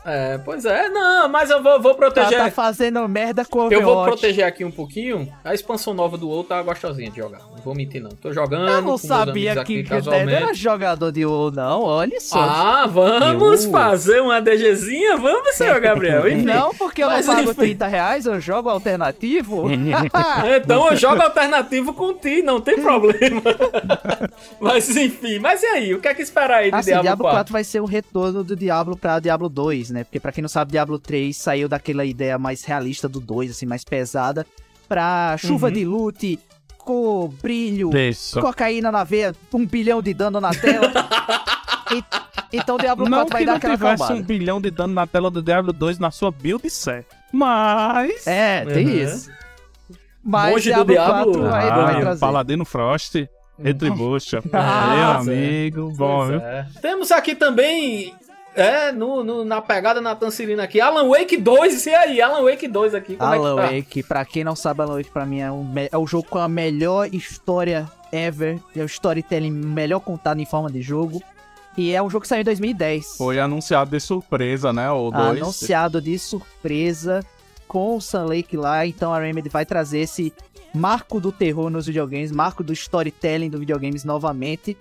É, pois é. Não, mas eu vou, vou Tá, proteger. tá fazendo merda com o Eu vou Overwatch. proteger aqui um pouquinho. A expansão nova do WoW tá gostosinha de jogar. Não vou mentir, não. Tô jogando. Eu não sabia que o era jogador de WoW, não. Olha só. Ah, vamos fazer uma DGzinha? Vamos, senhor Gabriel. Enfim. não, porque eu não Mas, pago enfim. 30 reais, eu jogo alternativo. Então eu jogo alternativo com ti, não tem problema. mas enfim, mas e aí? O que é que esperar aí de assim, Diablo, Diablo 4? 4 vai ser o retorno do Diablo pra Diablo Diablo 2, né? Porque pra quem não sabe, Diablo 3 saiu daquela ideia mais realista do 2, assim, mais pesada, pra chuva Uhum. de loot, com brilho, Isso. cocaína na veia, um bilhão de dano na tela. E- então Diablo Não 4 vai que dar não aquela tivesse acalmada. um bilhão de dano na tela do Diablo 2 na sua build set. Mas... É, tem Uhum. isso. Mas Monge do Diablo, Diablo, 4 vai, Ah, vai trazer. Paladino Frost, Retribution. Ah, Meu amigo, bom, Pois viu? é. Temos aqui também, é, no, no- na pegada Nathan Cirino aqui, Alan Wake 2, e aí? Alan Wake 2 aqui, como Alan é que tá? Wake, pra quem não sabe, Alan Wake pra mim é, um é o jogo com a melhor história ever. É o storytelling melhor contado em forma de jogo. E é um jogo que saiu em 2010. Foi anunciado de surpresa, né? O 2. Ah, Anunciado de surpresa com o Sun Lake lá. Então a Remedy vai trazer esse marco do terror nos videogames, marco do storytelling dos videogames novamente.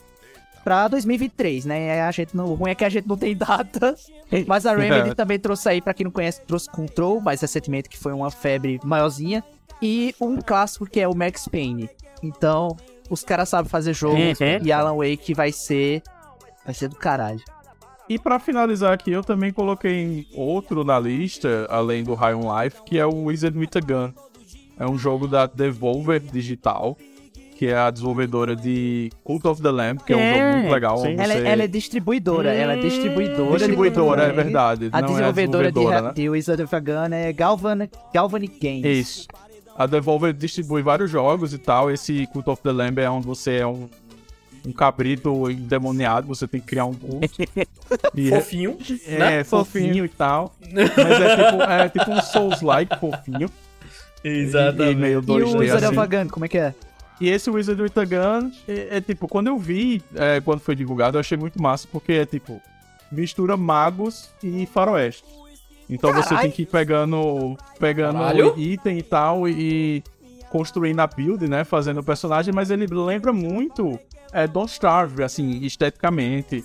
Pra 2023, né? A gente não, o ruim é que a gente não tem data. Mas a Remedy É. também trouxe aí, pra quem não conhece, trouxe Control, mais recentemente, que foi uma febre maiorzinha. E um clássico que é o Max Payne. Então, os caras sabem fazer jogo. Uhum. E Alan Wake vai ser. Vai ser do caralho. E pra finalizar aqui, eu também coloquei outro na lista, além do High on Life, que é o Wizard with a Gun. É um jogo da Devolver Digital, que é a desenvolvedora de Cult of the Lamb, que é, um jogo muito legal. onde Ela, você- ela é distribuidora, ela é distribuidora. de Distribuidora, of é verdade, A não é a desenvolvedora, desenvolvedora, de, né? de Wizard of Gun é Galvan, Galvanic Games. Isso. A Devolver distribui vários jogos e tal. Esse Cult of the Lamb é onde você é um, um cabrito endemoniado, você tem que criar um culto. E é- Fofinho, É, né? fofinho, Fofinho. e tal. Mas é tipo, é tipo um Souls-like fofinho. Exatamente. E, e meio E 2D o Wizard assim. Gun, como é que é? E esse Wizard with a Gun, é, é tipo, quando eu vi, é, quando foi divulgado, eu achei muito massa, porque é tipo, mistura magos e faroeste. Então você Carai. tem que ir pegando, pegando Caralho. item e tal, e construindo a build, né, fazendo o personagem, mas ele lembra muito é, Don't Starve, assim, esteticamente.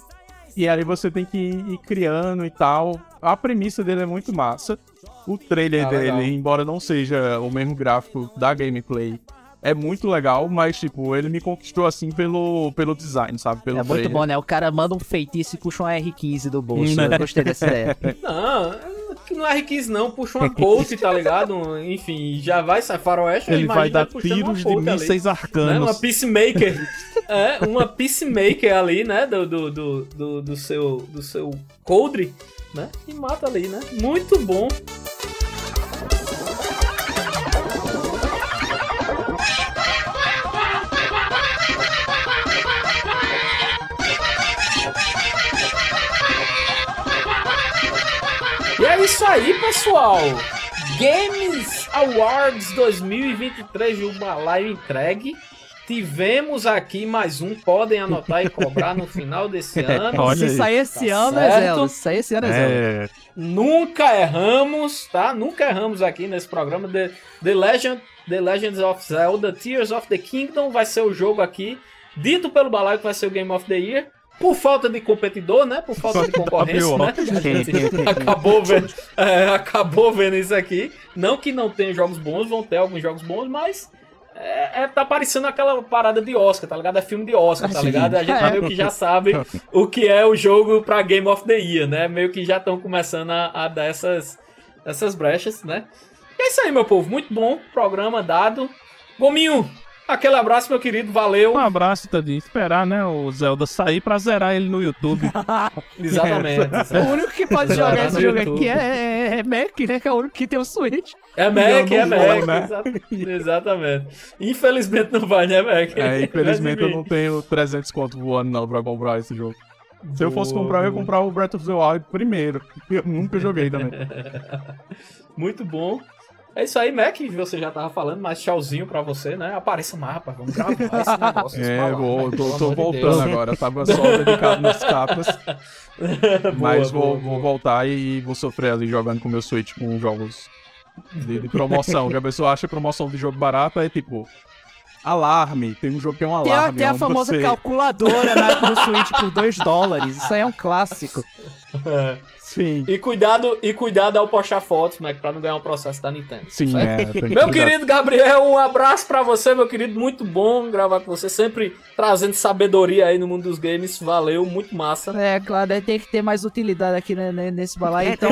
E aí você tem que ir, ir criando e tal. A premissa dele é muito massa. O trailer Ah, dele, legal. embora não seja o mesmo gráfico da gameplay, é muito legal, mas, tipo, ele me conquistou, assim, pelo, pelo design, sabe? Pelo É muito trailer. bom, né? O cara manda um feitiço e puxa um R15 do bolso. Né? Eu gostei dessa ideia. Não, que não é R15 não, puxa uma Colt, tá ligado? Enfim, já vai sair faroeste. Ele vai dar tiros de ali, mísseis né? arcanos. Uma Peacemaker. é, uma Peacemaker ali, né? Do, do, do, do, do seu, do seu coldre, né? E mata ali, né? Muito bom. É isso aí, pessoal. Games Awards 2023 de uma live entregue. Tivemos aqui mais um, podem anotar e cobrar no final desse ano. Olha Se sair esse Tá ano, é certo. Zelda. Se sair esse ano, é. É, Nunca erramos, tá? Nunca erramos aqui nesse programa. The, The, Legend, The Legends of Zelda Tears of the Kingdom vai ser o jogo aqui. Dito pelo Balaio que vai ser o Game of the Year. Por falta de competidor, né? Por falta de concorrência, né? Acabou vendo, é, acabou vendo isso aqui. Não que não tenha jogos bons, vão ter alguns jogos bons, mas é, é- tá parecendo aquela parada de Oscar, tá ligado? É filme de Oscar, tá Sim. ligado? A gente É. meio que já sabe o que é o jogo pra Game of the Year, né? Meio que já estão começando a, a dar essas, essas brechas, né? E é isso aí, meu povo. Muito bom. Programa dado. Gominho, aquele abraço, meu querido. Valeu. um abraço, Tadinho. Esperar, né, o Zelda sair pra zerar ele no YouTube. Exatamente. O único que pode jogar esse no jogo YouTube. aqui é, é Mac, né? Que é o único que tem o Switch. É Mac, é Mac. né? exa- Exatamente. Infelizmente não vai, né, Mac? É, infelizmente eu não tenho 300 conto voando não pra comprar esse jogo. Se eu fosse Boa, comprar, eu ia comprar o Breath of the Wild primeiro. Eu nunca joguei também. Muito bom. É isso aí, Mac. Você já tava falando, mas tchauzinho pra você, né? Apareça mais, rapaz. Vamos gravar esse negócio. É, balaio, vou, né? tô, tô de voltando Deus. agora. Eu tava só dedicado nas capas. Mas Boa, vou, boa, vou voltar e vou sofrer ali jogando com meu Switch com jogos de, de promoção. que a pessoa acha promoção de jogo barato é tipo. Alarme, tem um jogo que é um Tem a, alarme. tem a onde famosa você... calculadora na, no Switch por 2 dólares. Isso aí é um clássico. Sim. E cuidado, e cuidado ao postar fotos, Mac, pra não ganhar um processo da Nintendo. Sim, é, que Meu cuidar. querido Gabriel, um abraço pra você, meu querido. Muito bom gravar com você. Sempre trazendo sabedoria aí no mundo dos games. Valeu, muito massa. É, claro, tem que ter mais utilidade aqui né, né, nesse balaio. Então,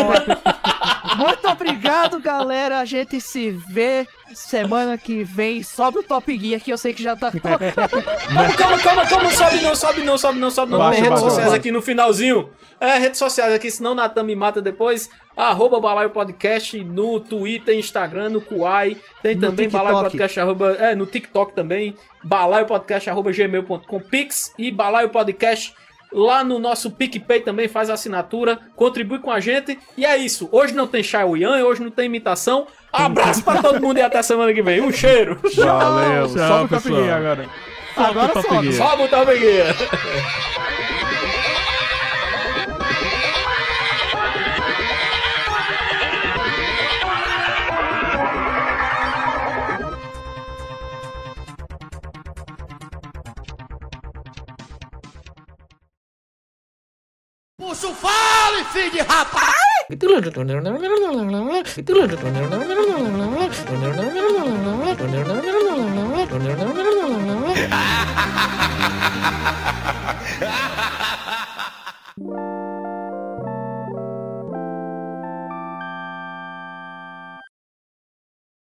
muito obrigado, galera. A gente se vê semana que vem. Sobe o Top Gear que eu sei que já tá. Calma, calma, calma, calma, sobe não, sobe não, sobe não, sobe não. Baixa, redes baixa, sociais baixa. aqui no finalzinho. É, redes sociais aqui, senão o Natan me mata depois. Arroba Balaio Podcast no Twitter, Instagram, no Kuai. Tem No também TikTok. Balaio Podcast, arroba, é, no TikTok também. Balaio Podcast, arroba gmail.com, Pix e Balaio Podcast. Lá no nosso PicPay também faz a assinatura, contribui com a gente. E é isso. Hoje não tem Xiaoyan, hoje não tem imitação. Abraço pra todo mundo e até semana que vem. Um cheiro. Valeu. Tchau, Sobe o Top pessoal. Gear agora. Agora Top sobe. Gear. Sobe o Top Gear. Puxa o fale, filho de rapaz! Ha ha ha ha!